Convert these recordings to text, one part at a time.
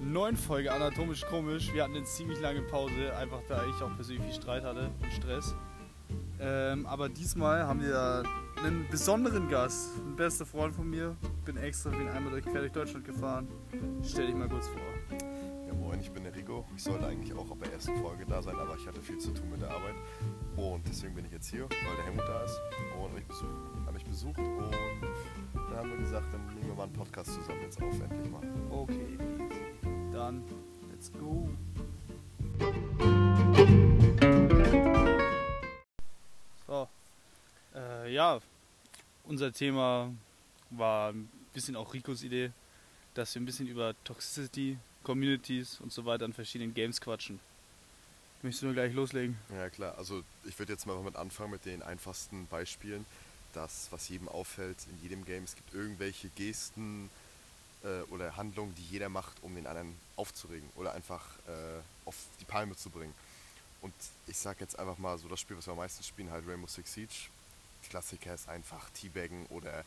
neuen Folge Anatomisch Komisch. Wir hatten eine ziemlich lange Pause, einfach da ich auch persönlich viel Streit hatte und Stress. Ähm, aber diesmal haben wir einen besonderen Gast, ein bester Freund von mir. Bin extra für ihn einmal durch, quer durch Deutschland gefahren. Stell dich mal kurz vor. Ja, moin, ich bin der Rico. Ich sollte eigentlich auch auf der ersten Folge da sein, aber ich hatte viel zu tun mit der Arbeit. Und deswegen bin ich jetzt hier, weil der Helmut da ist und mich besucht, hat mich besucht. Und dann haben wir gesagt, dann nehmen wir mal einen Podcast zusammen jetzt auf, endlich mal. Okay, dann let's go. So, äh, ja, unser Thema war ein bisschen auch Ricos Idee, dass wir ein bisschen über Toxicity, Communities und so weiter an verschiedenen Games quatschen. Möchtest du nur gleich loslegen? Ja, klar. Also, ich würde jetzt mal mit anfangen mit den einfachsten Beispielen. Das, was jedem auffällt in jedem Game. Es gibt irgendwelche Gesten äh, oder Handlungen, die jeder macht, um den anderen aufzuregen oder einfach äh, auf die Palme zu bringen. Und ich sag jetzt einfach mal so, das Spiel, was wir am meisten spielen, halt Rainbow Six Siege. Klassiker ist einfach Teabaggen oder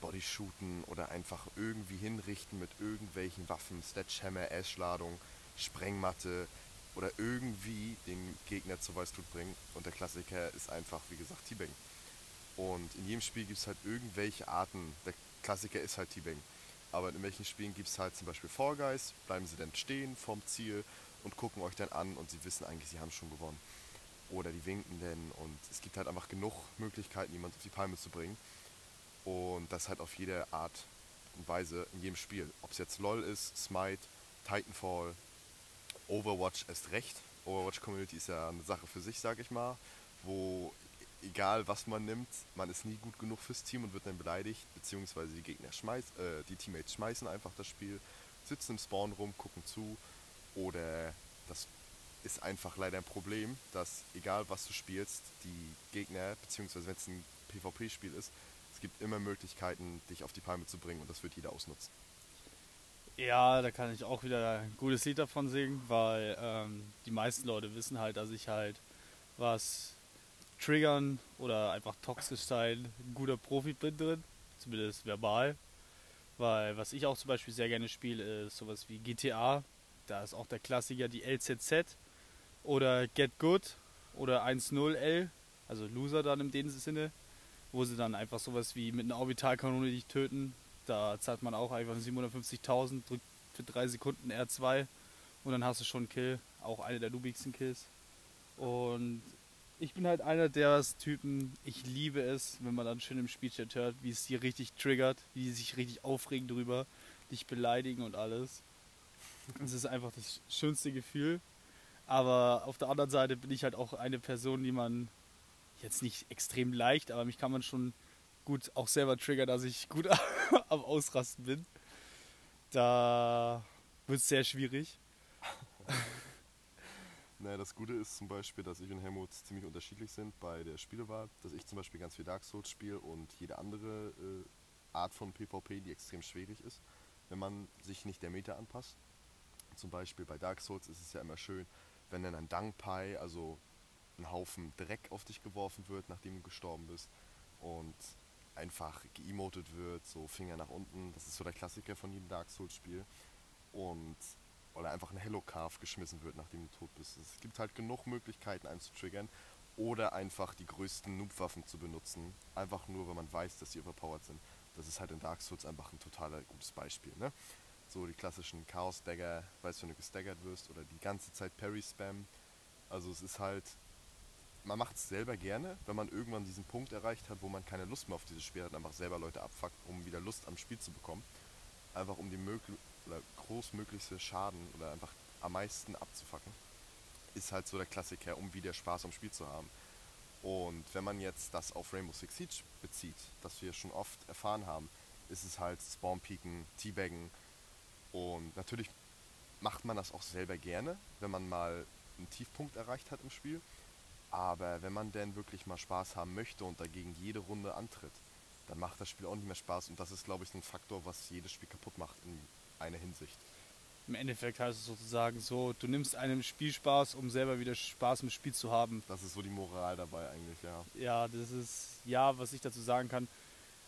Bodyshooten oder einfach irgendwie hinrichten mit irgendwelchen Waffen, Sledgehammer, Ash-Ladung, Sprengmatte oder irgendwie den Gegner zu Weißblut bringen. Und der Klassiker ist einfach, wie gesagt, Teabaggen. Und in jedem Spiel gibt es halt irgendwelche Arten. Der Klassiker ist halt Teabaggen. Aber in welchen Spielen gibt es halt zum Beispiel Fall Guys, bleiben sie dann stehen vorm Ziel und gucken euch dann an und sie wissen eigentlich, sie haben schon gewonnen. Oder die winken denn und es gibt halt einfach genug Möglichkeiten, jemanden auf die Palme zu bringen. Und das halt auf jede Art und Weise in jedem Spiel. Ob es jetzt LOL ist, Smite, Titanfall, Overwatch erst recht. Overwatch Community ist ja eine Sache für sich, sag ich mal, wo egal was man nimmt, man ist nie gut genug fürs Team und wird dann beleidigt, beziehungsweise die Gegner schmeißen, äh, die Teammates schmeißen einfach das Spiel, sitzen im Spawn rum, gucken zu oder das ist einfach leider ein Problem, dass egal was du spielst, die Gegner, beziehungsweise wenn es ein PvP-Spiel ist, es gibt immer Möglichkeiten, dich auf die Palme zu bringen und das wird jeder ausnutzen. Ja, da kann ich auch wieder ein gutes Lied davon singen, weil ähm, die meisten Leute wissen halt, dass ich halt was triggern oder einfach toxisch sein ein guter Profi bin drin, zumindest verbal. Weil was ich auch zum Beispiel sehr gerne spiele, ist sowas wie GTA. Da ist auch der Klassiker die LZZ oder Get Good oder 1.0L, also Loser dann in dem Sinne, wo sie dann einfach sowas wie mit einer Orbitalkanone dich töten. Da zahlt man auch einfach 750.000, drückt für drei Sekunden R2 und dann hast du schon einen Kill, auch eine der lubigsten Kills. Und ich bin halt einer der Typen, ich liebe es, wenn man dann schön im Spielchat hört, wie es die richtig triggert, wie die sich richtig aufregen drüber, dich beleidigen und alles. Es ist einfach das schönste Gefühl. Aber auf der anderen Seite bin ich halt auch eine Person, die man jetzt nicht extrem leicht, aber mich kann man schon gut auch selber triggern, dass ich gut am Ausrasten bin. Da wird es sehr schwierig. Naja, das Gute ist zum Beispiel, dass ich und Helmut ziemlich unterschiedlich sind bei der Spielewahl. Dass ich zum Beispiel ganz viel Dark Souls spiele und jede andere äh, Art von PvP, die extrem schwierig ist, wenn man sich nicht der Meta anpasst. Zum Beispiel bei Dark Souls ist es ja immer schön, wenn dann ein Dangpai, also ein Haufen Dreck auf dich geworfen wird, nachdem du gestorben bist und einfach geemotet wird, so Finger nach unten. Das ist so der Klassiker von jedem Dark Souls Spiel. Und oder einfach ein Hello Carve geschmissen wird, nachdem du tot bist. Es gibt halt genug Möglichkeiten, einen zu triggern oder einfach die größten Noob-Waffen zu benutzen. Einfach nur, weil man weiß, dass sie overpowered sind. Das ist halt in Dark Souls einfach ein total gutes Beispiel. Ne? So die klassischen Chaos Dagger, weißt du, wenn du gestaggert wirst oder die ganze Zeit Parry Spam. Also es ist halt, man macht es selber gerne, wenn man irgendwann diesen Punkt erreicht hat, wo man keine Lust mehr auf dieses Spiel hat, einfach selber Leute abfuckt, um wieder Lust am Spiel zu bekommen. Einfach um die möglich oder großmöglichste Schaden oder einfach am meisten abzufacken, ist halt so der Klassiker, um wieder Spaß am Spiel zu haben. Und wenn man jetzt das auf Rainbow Six Siege bezieht, das wir schon oft erfahren haben, ist es halt Spawnpeaken, Teabaggen und natürlich macht man das auch selber gerne, wenn man mal einen Tiefpunkt erreicht hat im Spiel. Aber wenn man denn wirklich mal Spaß haben möchte und dagegen jede Runde antritt, dann macht das Spiel auch nicht mehr Spaß. Und das ist, glaube ich, ein Faktor, was jedes Spiel kaputt macht in einer Hinsicht. Im Endeffekt heißt es sozusagen so, du nimmst einem Spielspaß, um selber wieder Spaß im Spiel zu haben. Das ist so die Moral dabei eigentlich, ja. Ja, das ist, ja, was ich dazu sagen kann.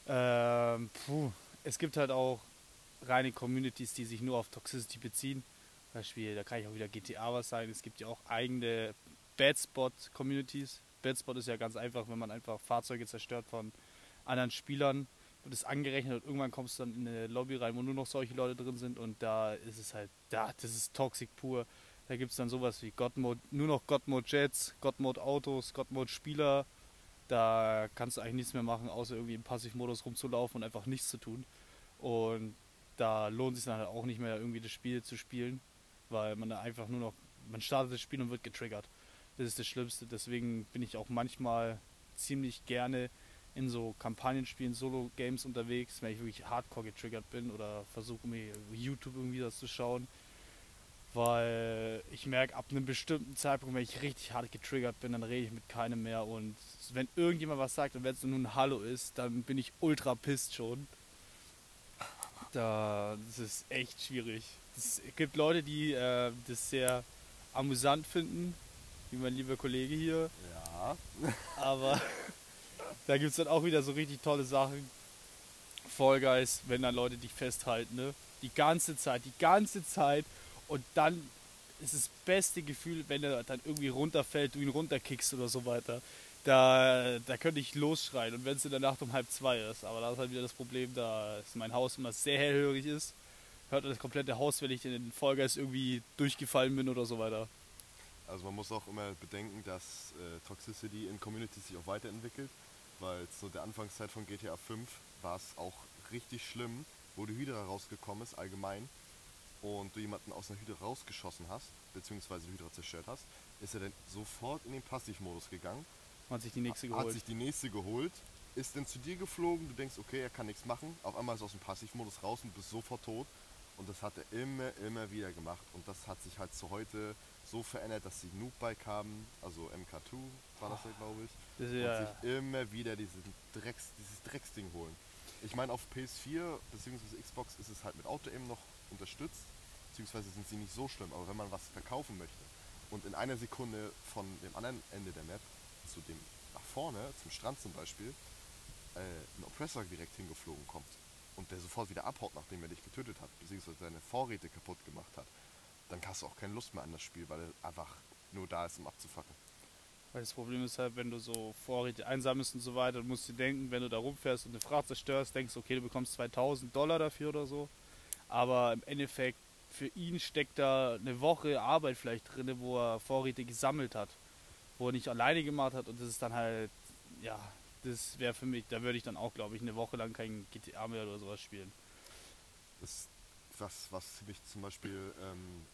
Ähm, puh, es gibt halt auch reine Communities, die sich nur auf Toxicity beziehen. Beispiel, da kann ich auch wieder GTA was sagen. Es gibt ja auch eigene Bad Spot Communities. Bad Spot ist ja ganz einfach, wenn man einfach Fahrzeuge zerstört von anderen Spielern, wird es angerechnet und irgendwann kommst du dann in eine Lobby rein, wo nur noch solche Leute drin sind und da ist es halt, da, das ist Toxic pur. Da gibt es dann sowas wie God nur noch God Mode Jets, God Mode Autos, God Mode Spieler. Da kannst du eigentlich nichts mehr machen, außer irgendwie im Passivmodus rumzulaufen und einfach nichts zu tun. Und da lohnt es sich dann halt auch nicht mehr, irgendwie das Spiel zu spielen, weil man da einfach nur noch, man startet das Spiel und wird getriggert. Das ist das Schlimmste. Deswegen bin ich auch manchmal ziemlich gerne in so Kampagnenspielen, Solo-Games unterwegs, wenn ich wirklich hardcore getriggert bin oder versuche mir YouTube irgendwie das zu schauen. Weil ich merke, ab einem bestimmten Zeitpunkt, wenn ich richtig hart getriggert bin, dann rede ich mit keinem mehr. Und wenn irgendjemand was sagt und wenn es nur ein Hallo ist, dann bin ich ultra pisst schon. Da, das ist echt schwierig. Es gibt Leute, die äh, das sehr amüsant finden, wie mein lieber Kollege hier. Ja. Aber da gibt es dann auch wieder so richtig tolle Sachen. Fall Guys, wenn dann Leute dich festhalten, ne? Die ganze Zeit, die ganze Zeit. Und dann ist das beste Gefühl, wenn er dann irgendwie runterfällt, du ihn runterkickst oder so weiter. Da, da könnte ich losschreien. Und wenn es in der Nacht um halb zwei ist. Aber da ist halt wieder das Problem, da ist mein Haus immer sehr hellhörig ist. Hört das komplette Haus, wenn ich in den Guys irgendwie durchgefallen bin oder so weiter. Also man muss auch immer bedenken, dass äh, Toxicity in Communities sich auch weiterentwickelt, weil zu der Anfangszeit von GTA 5 war es auch richtig schlimm, wo die Hydra rausgekommen ist, allgemein, und du jemanden aus einer Hydra rausgeschossen hast, beziehungsweise die Hydra zerstört hast, ist er dann sofort in den Passivmodus gegangen, Hat sich die nächste hat geholt. sich die nächste geholt, ist dann zu dir geflogen, du denkst, okay, er kann nichts machen, auf einmal ist er aus dem Passivmodus raus und bist sofort tot. Und das hat er immer, immer wieder gemacht. Und das hat sich halt zu heute so verändert, dass sie Noobbike haben, also MK2 war das ja, glaube ich, Das ist und ja, sich immer wieder diesen Drecks, dieses Drecksding holen. Ich meine, auf PS4 bzw. Xbox ist es halt mit Auto-Aim noch unterstützt, beziehungsweise sind sie nicht so schlimm, aber wenn man was verkaufen möchte und in einer Sekunde von dem anderen Ende der Map zu dem nach vorne, zum Strand zum Beispiel, äh, ein Oppressor direkt hingeflogen kommt und der sofort wieder abhaut, nachdem er dich getötet hat, beziehungsweise seine Vorräte kaputt gemacht hat, dann hast du auch keine Lust mehr an das Spiel, weil er einfach nur da ist, um abzufacken. Weil das Problem ist halt, wenn du so Vorräte einsammelst und so weiter, dann musst du denken, wenn du da rumfährst und eine Frau zerstörst, denkst du, okay, du bekommst 2000 Dollar dafür oder so. Aber im Endeffekt, für ihn steckt da eine Woche Arbeit vielleicht drin, wo er Vorräte gesammelt hat. Wo er nicht alleine gemacht hat und das ist dann halt, ja, das wäre für mich, da würde ich dann auch, glaube ich, eine Woche lang kein GTA mehr oder sowas spielen. Das ist was, was ziemlich zum Beispiel, ähm,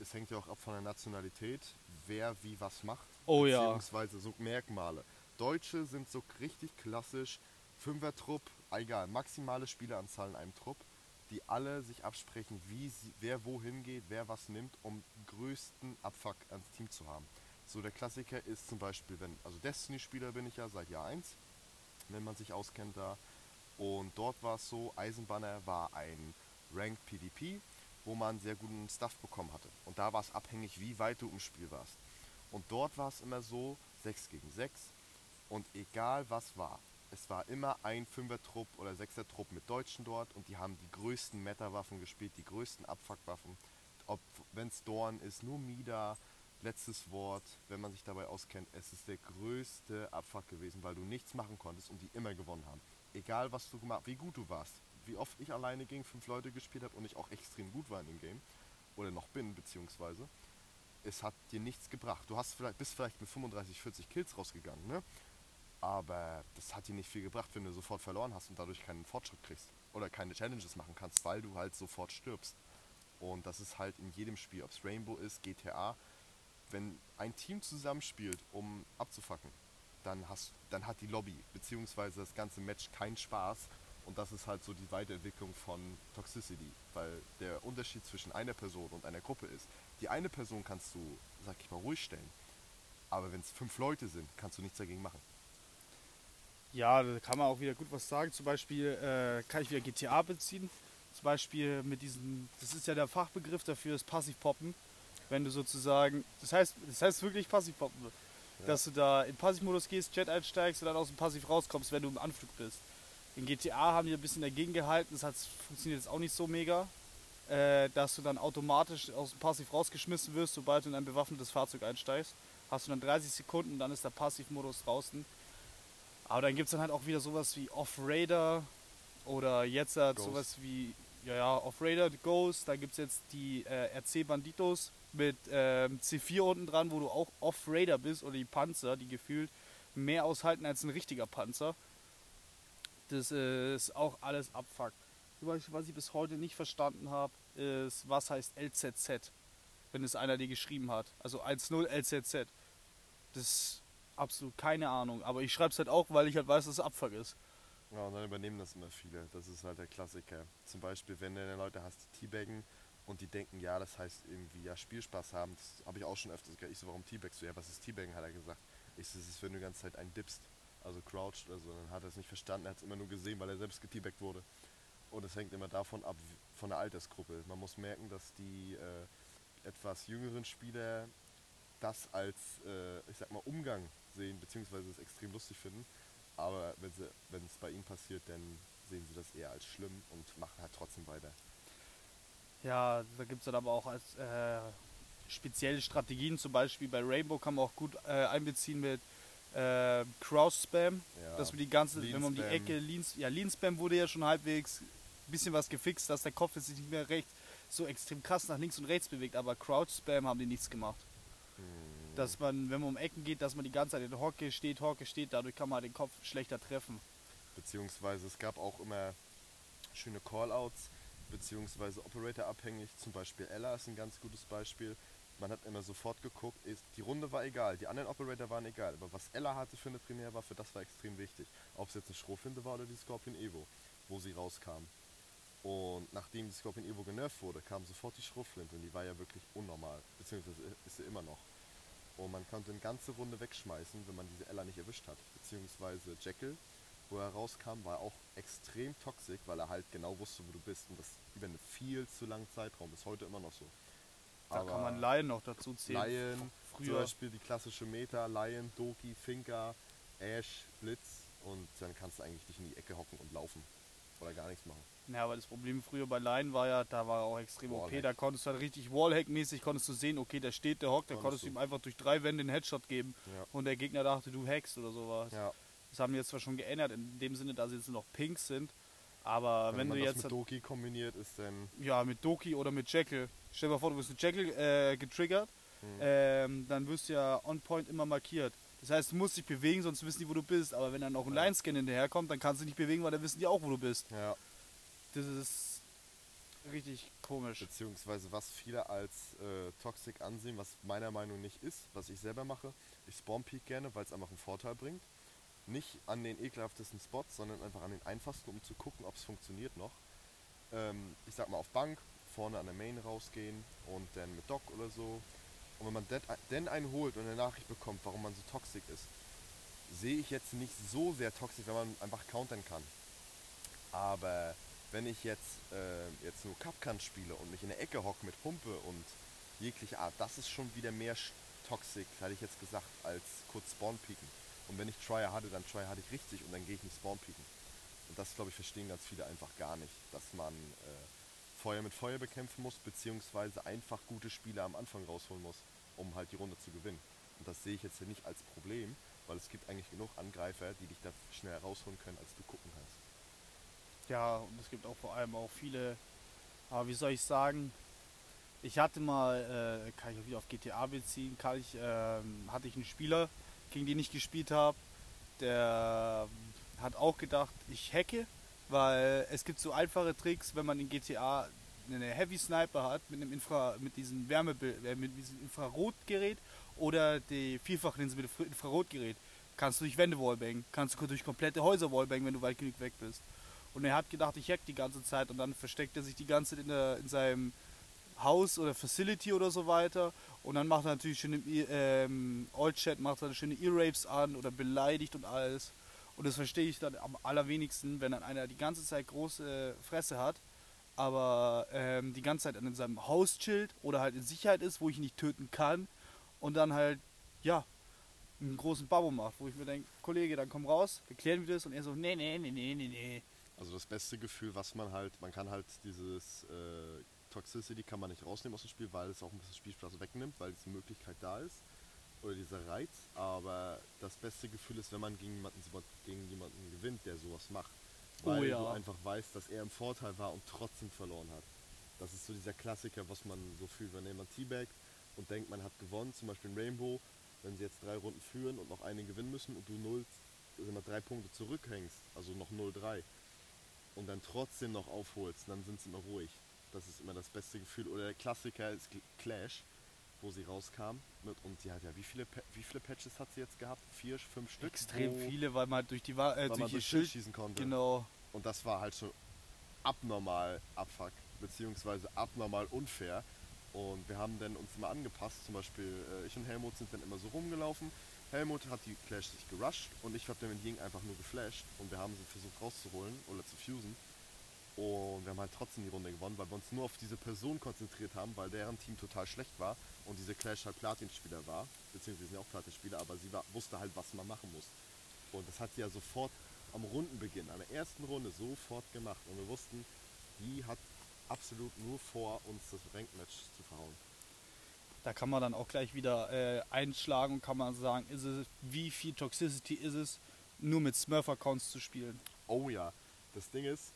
es hängt ja auch ab von der Nationalität, wer wie was macht, Oh ja. beziehungsweise so Merkmale. Deutsche sind so richtig klassisch, Fünfer-Trupp, egal, maximale Spieleranzahl in einem Trupp, die alle sich absprechen, wie sie, wer wohin geht, wer was nimmt, um größten Abfuck ans Team zu haben. So der Klassiker ist zum Beispiel, wenn, also Destiny-Spieler bin ich ja seit Jahr 1, wenn man sich auskennt da. Und dort war es so, Eisenbanner war ein Ranked PvP, wo man sehr guten Stuff bekommen hatte. Und da war es abhängig, wie weit du im Spiel warst. Und dort war es immer so, 6 gegen 6. Und egal was war, es war immer ein Fünfer-Trupp oder Sechser-Trupp mit Deutschen dort und die haben die größten Meta-Waffen gespielt, die größten Abfuck-Waffen. Ob wenn es Dorn ist, nur Mida, letztes Wort, wenn man sich dabei auskennt, es ist der größte Abfuck gewesen, weil du nichts machen konntest und die immer gewonnen haben. Egal was du gemacht, wie gut du warst, wie oft ich alleine gegen fünf Leute gespielt habe und ich auch extrem gut war in dem Game oder noch bin beziehungsweise, es hat dir nichts gebracht. Du hast vielleicht bist vielleicht mit 35, 40 Kills rausgegangen, ne? Aber das hat dir nicht viel gebracht, wenn du sofort verloren hast und dadurch keinen Fortschritt kriegst oder keine Challenges machen kannst, weil du halt sofort stirbst. Und das ist halt in jedem Spiel, ob es Rainbow ist, GTA, wenn ein Team zusammenspielt, um abzufacken, dann, hast, dann hat die Lobby bzw. das ganze Match keinen Spaß. Und das ist halt so die Weiterentwicklung von Toxicity, weil der Unterschied zwischen einer Person und einer Gruppe ist, die eine Person kannst du, sag ich mal, ruhig stellen. Aber wenn es fünf Leute sind, kannst du nichts dagegen machen. Ja, da kann man auch wieder gut was sagen. Zum Beispiel äh, kann ich wieder GTA beziehen. Zum Beispiel mit diesem, das ist ja der Fachbegriff dafür, das Passivpoppen. Wenn du sozusagen, das heißt, das heißt wirklich Passivpoppen. Dass du da in Passivmodus gehst, Jet einsteigst und dann aus dem Passiv rauskommst, wenn du im Anflug bist. In GTA haben die ein bisschen dagegen gehalten, das hat, funktioniert jetzt auch nicht so mega, äh, dass du dann automatisch aus dem Passiv rausgeschmissen wirst, sobald du in ein bewaffnetes Fahrzeug einsteigst. Hast du dann 30 Sekunden, dann ist der Passivmodus draußen. Aber dann gibt es dann halt auch wieder sowas wie Off-Raider oder jetzt halt Ghost. sowas wie ja, ja, Off-Raider, Ghost. Da gibt es jetzt die äh, RC Banditos mit ähm, C4 unten dran, wo du auch Off-Raider bist oder die Panzer, die gefühlt mehr aushalten als ein richtiger Panzer. Das ist auch alles Abfuck. Was ich bis heute nicht verstanden habe, ist, was heißt LZZ, wenn es einer dir geschrieben hat. Also 1.0 LZZ. Das ist absolut keine Ahnung. Aber ich schreibe es halt auch, weil ich halt weiß, dass es Abfuck ist. Ja, und dann übernehmen das immer viele. Das ist halt der Klassiker. Zum Beispiel, wenn du Leute hast, die Teabaggen und die denken, ja, das heißt irgendwie ja Spielspaß haben. Das habe ich auch schon öfters gehört. Ich so, warum Teabagst du? Ja, was ist Teabaggen, hat er gesagt. Ich so, das ist, wenn du die ganze Zeit einen dippst, also crouched oder so. Dann hat er es nicht verstanden, er hat es immer nur gesehen, weil er selbst geteabaggt wurde. Und es hängt immer davon ab, von der Altersgruppe. Man muss merken, dass die äh, etwas jüngeren Spieler das als, äh, ich sag mal, Umgang sehen, beziehungsweise es extrem lustig finden. Aber wenn es bei ihnen passiert, dann sehen sie das eher als schlimm und machen halt trotzdem weiter. Ja, da gibt es dann aber auch als äh, spezielle Strategien, zum Beispiel bei Rainbow kann man auch gut äh, einbeziehen mit äh, Crouch-Spam, Ja. dass wir die ganze, Lean wenn man um die. Ecke Lean, ja, Lean Spam wurde ja schon halbwegs ein bisschen was gefixt, dass der Kopf jetzt nicht mehr rechts so extrem krass nach links und rechts bewegt, aber Crouch Spam haben die nichts gemacht. Hm, Dass man, wenn man um Ecken geht, dass man die ganze Zeit in Hocke steht, Hocke steht, dadurch kann man halt den Kopf schlechter treffen. Beziehungsweise es gab auch immer schöne Callouts, beziehungsweise Operator abhängig. Zum Beispiel Ella ist ein ganz gutes Beispiel. Man hat immer sofort geguckt, ist, die Runde war egal, die anderen Operator waren egal, aber was Ella hatte für eine Primärwaffe, das war extrem wichtig. Ob es jetzt eine Schrotflinte war oder die Scorpion Evo, wo sie rauskam. Und nachdem die Scorpion Evo genervt wurde, kam sofort die Schrotflinte und die war ja wirklich unnormal, beziehungsweise ist sie immer noch. Und man konnte eine ganze Runde wegschmeißen, wenn man diese Ella nicht erwischt hat. Beziehungsweise Jekyll, wo er rauskam, war auch extrem toxisch, weil er halt genau wusste, wo du bist. Und das über einen viel zu langen Zeitraum. Ist heute immer noch so. Da kann man Lion noch dazu zählen. Lion, zum Früher. Beispiel die klassische Meta, Lion, Doki, Finka, Ash, Blitz. Und dann kannst du eigentlich dich in die Ecke hocken und laufen. Oder gar nichts machen. Ja, aber das Problem früher bei Lion war ja, da war auch extrem OP. Wallhack. Da konntest du halt richtig Wallhack-mäßig, konntest du sehen, okay, der steht, der hockt, da Konntest du ihm einfach durch drei Wände einen Headshot geben Ja. und der Gegner dachte, du hackst oder sowas. Ja, Das haben die jetzt zwar schon geändert, in dem Sinne, dass sie jetzt noch Pinks sind, aber wenn, wenn, man du das jetzt mit Doki kombiniert, ist dann ja mit Doki oder mit Jekyll, stell dir mal vor, du wirst mit Jekyll äh, getriggert, Mhm. ähm, dann wirst du ja on point immer markiert. Das heißt, du musst dich bewegen, sonst wissen die, wo du bist. Aber wenn dann noch ein Ja. Line-Scan hinterherkommt, dann kannst du dich nicht bewegen, weil dann wissen die auch, wo du bist. ja, Das ist richtig komisch. beziehungsweise was viele als äh, Toxic ansehen, was meiner Meinung nach nicht ist, was ich selber mache. Ich spawn peak gerne, weil es einfach einen Vorteil bringt. Nicht an den ekelhaftesten Spots, sondern einfach an den einfachsten, um zu gucken, ob es funktioniert noch. Ähm, ich sag mal auf Bank, vorne an der Main rausgehen und dann mit Doc oder so. Und wenn man denn einen holt und eine Nachricht bekommt, warum man so toxisch ist, sehe ich jetzt nicht so sehr toxisch, wenn man einfach countern kann. Aber wenn ich jetzt, äh, jetzt nur Cupcan spiele und mich in der Ecke hocke mit Pumpe und jegliche Art, das ist schon wieder mehr sch- toxic, hätte ich jetzt gesagt, als kurz Spawn pieken. Und wenn ich Tryer hatte, dann Tryer hatte ich richtig und dann gehe ich nicht Spawn pieken. Und das, glaube ich, verstehen ganz viele einfach gar nicht, dass man äh, Feuer mit Feuer bekämpfen muss, beziehungsweise einfach gute Spieler am Anfang rausholen muss, um halt die Runde zu gewinnen. Und das sehe ich jetzt hier nicht als Problem, weil es gibt eigentlich genug Angreifer, die dich da schnell rausholen können, als du gucken kannst. Ja, und es gibt auch vor allem auch viele, aber wie soll ich sagen, ich hatte mal, äh, kann ich auch wieder auf GTA beziehen, kann ich, ähm, hatte ich einen Spieler, gegen den ich gespielt habe, der hat auch gedacht, ich hacke, weil es gibt so einfache Tricks, wenn man in GTA eine Heavy Sniper hat mit einem Infra, mit diesem Wärmebild, äh, mit diesem Infrarotgerät oder die Vierfachlinse mit dem Infrarotgerät, kannst du durch Wände wallbangen, kannst du durch komplette Häuser wallbangen, wenn du weit genug weg bist. Und er hat gedacht, ich hack die ganze Zeit und dann versteckt er sich die ganze Zeit in, der, in seinem Haus oder Facility oder so weiter. Und dann macht er natürlich schöne ähm, All-Chat, macht er schöne E-Rapes an oder beleidigt und alles. Und das verstehe ich dann am allerwenigsten, wenn dann einer die ganze Zeit große Fresse hat, aber ähm, die ganze Zeit an seinem Haus chillt oder halt in Sicherheit ist, wo ich ihn nicht töten kann. Und dann halt, ja, einen großen Babbo macht, wo ich mir denke, Kollege, dann komm raus, wir klären wir das und er so, nee, nee, nee, nee, nee, nee. Also das beste Gefühl, was man halt, man kann halt dieses äh, Toxicity kann man nicht rausnehmen aus dem Spiel, weil es auch ein bisschen Spielspaß wegnimmt, weil diese Möglichkeit da ist. Oder dieser Reiz. Aber das beste Gefühl ist, wenn man gegen jemanden, gegen jemanden gewinnt, der sowas macht. Oh Weil ja. du einfach weißt, dass er im Vorteil war und trotzdem verloren hat. Das ist so dieser Klassiker, was man so fühlt, wenn jemand teabagt und denkt, man hat gewonnen, zum Beispiel in Rainbow, wenn sie jetzt drei Runden führen und noch eine gewinnen müssen und du null, also immer drei Punkte zurückhängst, also noch 0-3 und dann trotzdem noch aufholst, dann sind sie immer ruhig. Das ist immer das beste Gefühl. Oder der Klassiker ist Cl- Clash, wo sie rauskam. Mit, und sie hat ja, wie viele, wie viele Patches hat sie jetzt gehabt? Vier, fünf Stück? Extrem viele, weil man halt durch die Wa- äh, weil man durch die durch Schild. schießen konnte. Genau. Und das war halt schon abnormal Abfuck, beziehungsweise abnormal unfair. Und wir haben dann uns immer angepasst. Zum Beispiel äh, ich und Helmut sind dann immer so rumgelaufen. Helmut hat die Clash sich gerusht und ich habe dann mit Ying einfach nur geflasht und wir haben sie versucht rauszuholen oder zu fusen. Und wir haben halt trotzdem die Runde gewonnen, weil wir uns nur auf diese Person konzentriert haben, weil deren Team total schlecht war und diese Clash halt Platin-Spieler war, beziehungsweise sind ja auch Platin-Spieler, aber sie war, wusste halt, was man machen muss. Und das hat sie ja sofort am Rundenbeginn, an der ersten Runde sofort gemacht. Und wir wussten, die hat absolut nur vor, uns das Ranked-Match zu verhauen. Da kann man dann auch gleich wieder äh, einschlagen und kann man sagen, ist es, wie viel Toxicity ist es, nur mit Smurf-Accounts zu spielen. Oh ja, das Ding ist,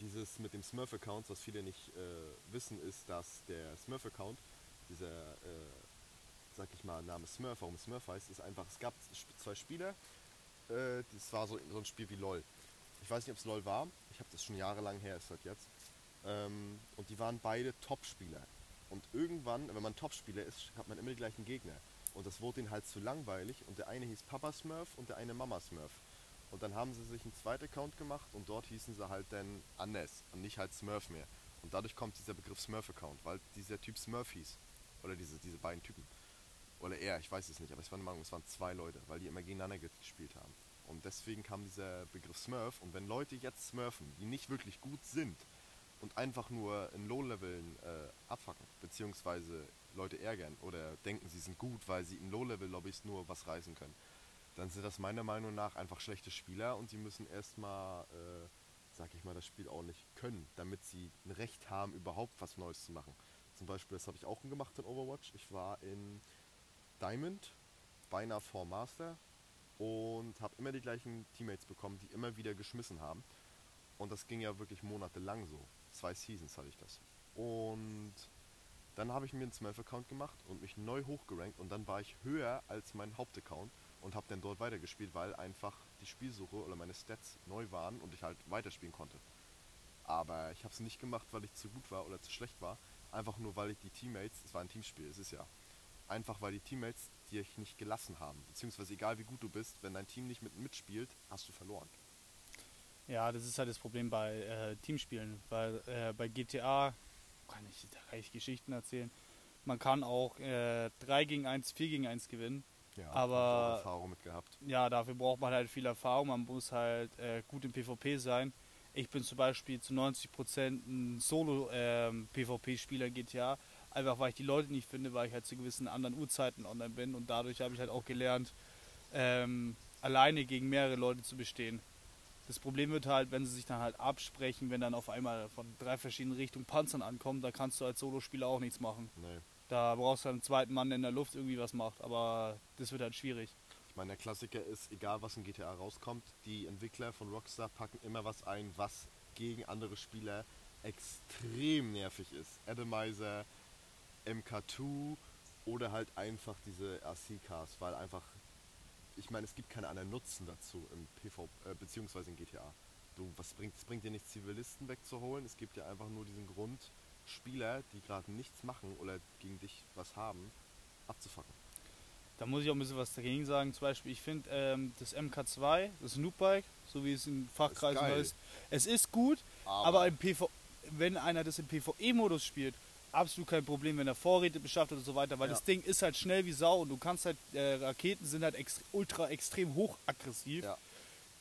dieses mit dem Smurf-Account, was viele nicht äh, wissen, ist, dass der Smurf-Account, dieser, äh, sag ich mal, Name Smurf, warum Smurf heißt, ist einfach, es gab zwei Spieler, äh, das war so, so ein Spiel wie LOL. Ich weiß nicht, ob es LOL war, ich habe das schon jahrelang her, ist halt jetzt. Ähm, und die waren beide Top-Spieler. Und irgendwann, wenn man Top-Spieler ist, hat man immer die gleichen Gegner. Und das wurde ihnen halt zu langweilig und der eine hieß Papa Smurf und der eine Mama Smurf. Und dann haben sie sich einen zweiten Account gemacht und dort hießen sie halt dann anders und nicht halt Smurf mehr. Und dadurch kommt dieser Begriff Smurf-Account, weil dieser Typ Smurf hieß. Oder diese, diese beiden Typen. Oder er, ich weiß es nicht, aber ich war der Meinung, es waren zwei Leute, weil die immer gegeneinander gespielt haben. Und deswegen kam dieser Begriff Smurf. Und wenn Leute jetzt smurfen, die nicht wirklich gut sind und einfach nur in Low-Leveln äh, abfacken, beziehungsweise Leute ärgern oder denken, sie sind gut, weil sie in Low-Level-Lobbys nur was reißen können, dann sind das meiner Meinung nach einfach schlechte Spieler und sie müssen erstmal, äh, sag ich mal, das Spiel auch nicht können, damit sie ein Recht haben, überhaupt was Neues zu machen. Zum Beispiel, das habe ich auch gemacht in Overwatch. Ich war in Diamond, beinahe vor Master und habe immer die gleichen Teammates bekommen, die immer wieder geschmissen haben. Und das ging ja wirklich monatelang so. Zwei Seasons hatte ich das. Und dann habe ich mir einen Smurf-Account gemacht und mich neu hochgerankt und dann war ich höher als mein Hauptaccount und habe dann dort weitergespielt, weil einfach die Spielsuche oder meine Stats neu waren und ich halt weiterspielen konnte. Aber ich habe es nicht gemacht, weil ich zu gut war oder zu schlecht war. Einfach nur, weil ich die Teammates, es war ein Teamspiel, es ist ja. Einfach weil die Teammates dich nicht gelassen haben. Beziehungsweise egal wie gut du bist, wenn dein Team nicht mit mitspielt, hast du verloren. Ja, das ist halt das Problem bei äh, Teamspielen, weil äh, bei GTA kann ich, da kann ich Geschichten erzählen. Man kann auch äh, 3 gegen 1, 4 gegen 1 gewinnen. Ja, Aber- Erfahrung mit gehabt. Ja, dafür braucht man halt viel Erfahrung, man muss halt äh, gut im PvP sein. Ich bin zum Beispiel zu 90% ein Solo-PvP-Spieler GTA, einfach weil ich die Leute nicht finde, weil ich halt zu gewissen anderen Uhrzeiten online bin und dadurch habe ich halt auch gelernt, ähm, alleine gegen mehrere Leute zu bestehen. Das Problem wird halt, wenn sie sich dann halt absprechen, wenn dann auf einmal von drei verschiedenen Richtungen Panzern ankommen, da kannst du als Solospieler auch nichts machen. Nee. Da brauchst du einen zweiten Mann, der in der Luft irgendwie was macht, aber das wird halt schwierig. Ich meine, der Klassiker ist, egal was in GTA rauskommt, die Entwickler von Rockstar packen immer was ein, was gegen andere Spieler extrem nervig ist. Atomizer, MK2 oder halt einfach diese RC-Cars, weil einfach, ich meine, es gibt keinen anderen Nutzen dazu im PV, äh, beziehungsweise in GTA. Du, was bringt, es bringt dir nicht Zivilisten wegzuholen, es gibt ja einfach nur diesen Grund, Spieler, die gerade nichts machen oder gegen dich was haben, abzufacken. Da muss ich auch ein bisschen was dagegen sagen. Zum Beispiel, ich finde ähm, das MK2, das Snoopbike, so wie es in Fachkreisen geil. heißt, es ist gut, aber, im PV, wenn einer das im PvE-Modus spielt, absolut kein Problem, wenn er Vorräte beschafft und so weiter, weil Ja. das Ding ist halt schnell wie Sau und du kannst halt, äh, Raketen sind halt ext ultra extrem hochaggressiv. Ja.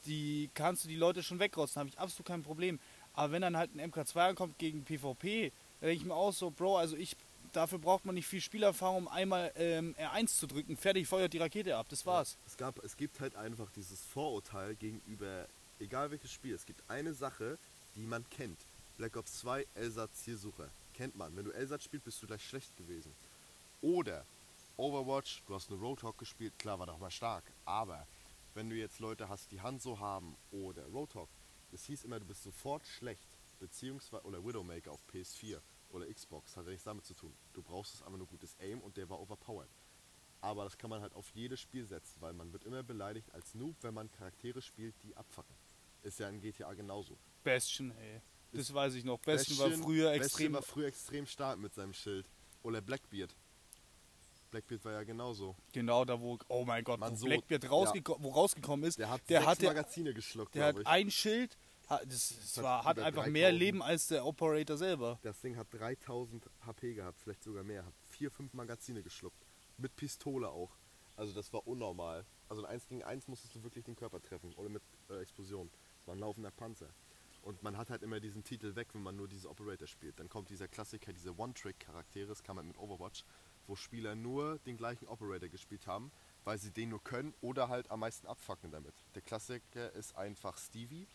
Die kannst du die Leute schon wegrotzen, habe ich absolut kein Problem. Aber wenn dann halt ein MK2 kommt gegen PvP, dann denke ich mir auch so, Bro, also ich dafür braucht man nicht viel Spielerfahrung, um einmal ähm, R1 zu drücken. Fertig, feuert die Rakete ab. Das war's. Es, gab, es gibt halt einfach dieses Vorurteil gegenüber, egal welches Spiel, es gibt eine Sache, die man kennt. Black Ops 2, Elsatz Zielsucher. Kennt man. Wenn du Elsatz spielst, bist du gleich schlecht gewesen. Oder Overwatch, du hast eine Roadhog gespielt, klar, war doch mal stark. Aber wenn du jetzt Leute hast, die Hand so haben oder Roadhog, das hieß immer, du bist sofort schlecht. Beziehungsweise, oder Widowmaker auf PS4 oder Xbox, hat ja nichts damit zu tun. Du brauchst es einfach nur gutes Aim und der war overpowered. Aber das kann man halt auf jedes Spiel setzen, weil man wird immer beleidigt als Noob, wenn man Charaktere spielt, die abfacken. Ist ja in GTA genauso. Bastion, ey. Das weiß ich noch. Bastion, war früher Bastion extrem. war früher extrem stark mit seinem Schild. Oder Blackbeard. Blackbeard war ja genauso. Genau da, wo, oh mein Gott, Man wo so- Blackbeard rausgeko wo rausgekommen ist. Der hat der sechs hatte, Magazine geschluckt, der hat ich. ein Schild, das, das Hat war, hat einfach 3000. mehr Leben als der Operator selber. Das Ding hat 3000 HP gehabt, vielleicht sogar mehr. Hat vier, fünf Magazine geschluckt. Mit Pistole auch. Also das war unnormal. Also in 1 gegen 1 musstest du wirklich den Körper treffen. Oder mit äh, Explosion. Das war ein laufender Panzer. Und man hat halt immer diesen Titel weg, wenn man nur diese Operator spielt. Dann kommt dieser Klassiker, diese One-Trick-Charaktere, das kann man mit Overwatch, wo Spieler nur den gleichen Operator gespielt haben, weil sie den nur können oder halt am meisten abfacken damit. Der Klassiker ist einfach Stevie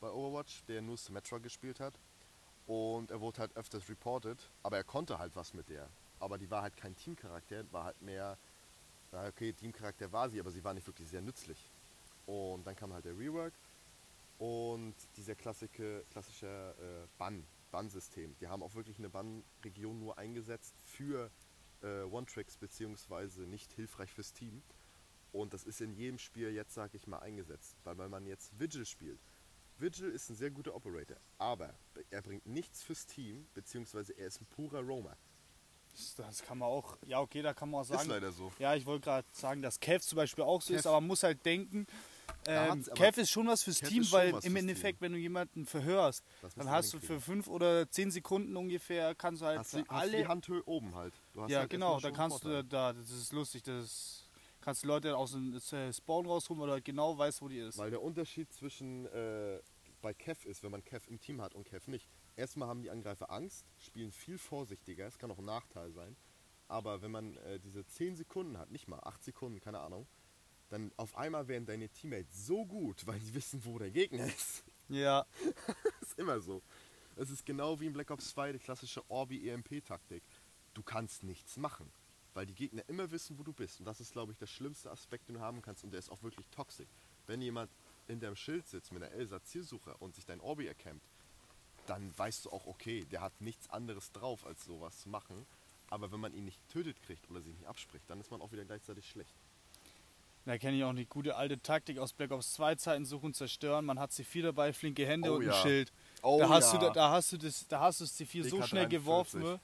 bei Overwatch, der nur Symmetra gespielt hat. Und er wurde halt öfters reported, aber er konnte halt was mit der. Aber die war halt kein Teamcharakter, war halt mehr, okay, Teamcharakter war sie, aber sie war nicht wirklich sehr nützlich. Und dann kam halt der Rework und dieser klassische, klassische äh, Bann, Bann-System. Die haben auch wirklich eine Bann-Region nur eingesetzt für äh, One-Tricks, beziehungsweise nicht hilfreich fürs Team. Und das ist in jedem Spiel jetzt, sag ich mal, eingesetzt. Weil wenn man jetzt Vigil spielt, Vigil ist ein sehr guter Operator, aber er bringt nichts fürs Team, beziehungsweise er ist ein purer Roamer. Das, kann man auch, ja okay, da kann man auch sagen. Ist leider so. Ja, ich wollte gerade sagen, dass Kev zum Beispiel auch so Kev- ist, aber man muss halt denken, ähm, Kev ist schon was fürs Kev Team, ist weil im Endeffekt, Team. wenn du jemanden verhörst, dann hast du für fünf oder zehn Sekunden ungefähr, kannst du halt Hast, du, hast alle die Handhöhe oben halt. Ja, halt genau, da kannst du da, das ist lustig, das kannst du Leute aus dem äh, Spawn rausholen, du halt genau weißt, wo die ist. Weil der Unterschied zwischen äh, bei Kev ist, wenn man Kev im Team hat und Kev nicht. Erstmal haben die Angreifer Angst, spielen viel vorsichtiger, es kann auch ein Nachteil sein. Aber wenn man äh, diese 10 Sekunden hat, nicht mal 8 Sekunden, keine Ahnung, dann auf einmal werden deine Teammates so gut, weil sie wissen, wo der Gegner ist. Ja, ist immer so. Es ist genau wie in Black Ops 2 die klassische Orbi-EMP-Taktik. Du kannst nichts machen, weil die Gegner immer wissen, wo du bist. Und das ist, glaube ich, der schlimmste Aspekt, den du haben kannst. Und der ist auch wirklich toxisch. Wenn jemand in deinem Schild sitzt mit einer Elsa Zielsucher und sich dein Orbi erkämpft, dann weißt du auch, okay, der hat nichts anderes drauf, als sowas zu machen. Aber wenn man ihn nicht tötet kriegt oder sich nicht abspricht, dann ist man auch wieder gleichzeitig schlecht. da kenne ich auch die gute alte Taktik aus Black Ops 2 Zeiten, suchen, zerstören. Man hat C4 dabei, flinke Hände Oh und ein ja. Schild. Oh da, hast ja. du, da, da hast du das, da hast du das C4 so DK schnell 43. geworfen, ne?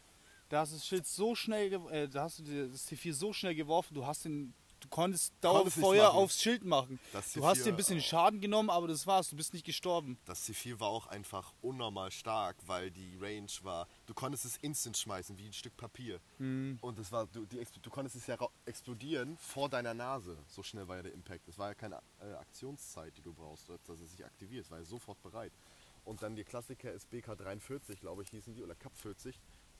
Da hast du das Schild so schnell, äh, da hast du das C4 so schnell geworfen, du hast den, du konntest Dauerfeuer aufs Schild machen. Das Du hast C4 dir ein bisschen Schaden genommen, aber das war's, du bist nicht gestorben. Das C4 war auch einfach unnormal stark, weil die Range war. Du konntest es instant schmeißen, wie ein Stück Papier. Hm. Und es war, du, die, du konntest es ja explodieren vor deiner Nase. So schnell war ja der Impact. Es war ja keine äh, Aktionszeit, die du brauchst, dass es sich aktiviert. Es war ja sofort bereit. Und dann der Klassiker ist BK43, glaube ich, hießen die, oder Cup 40.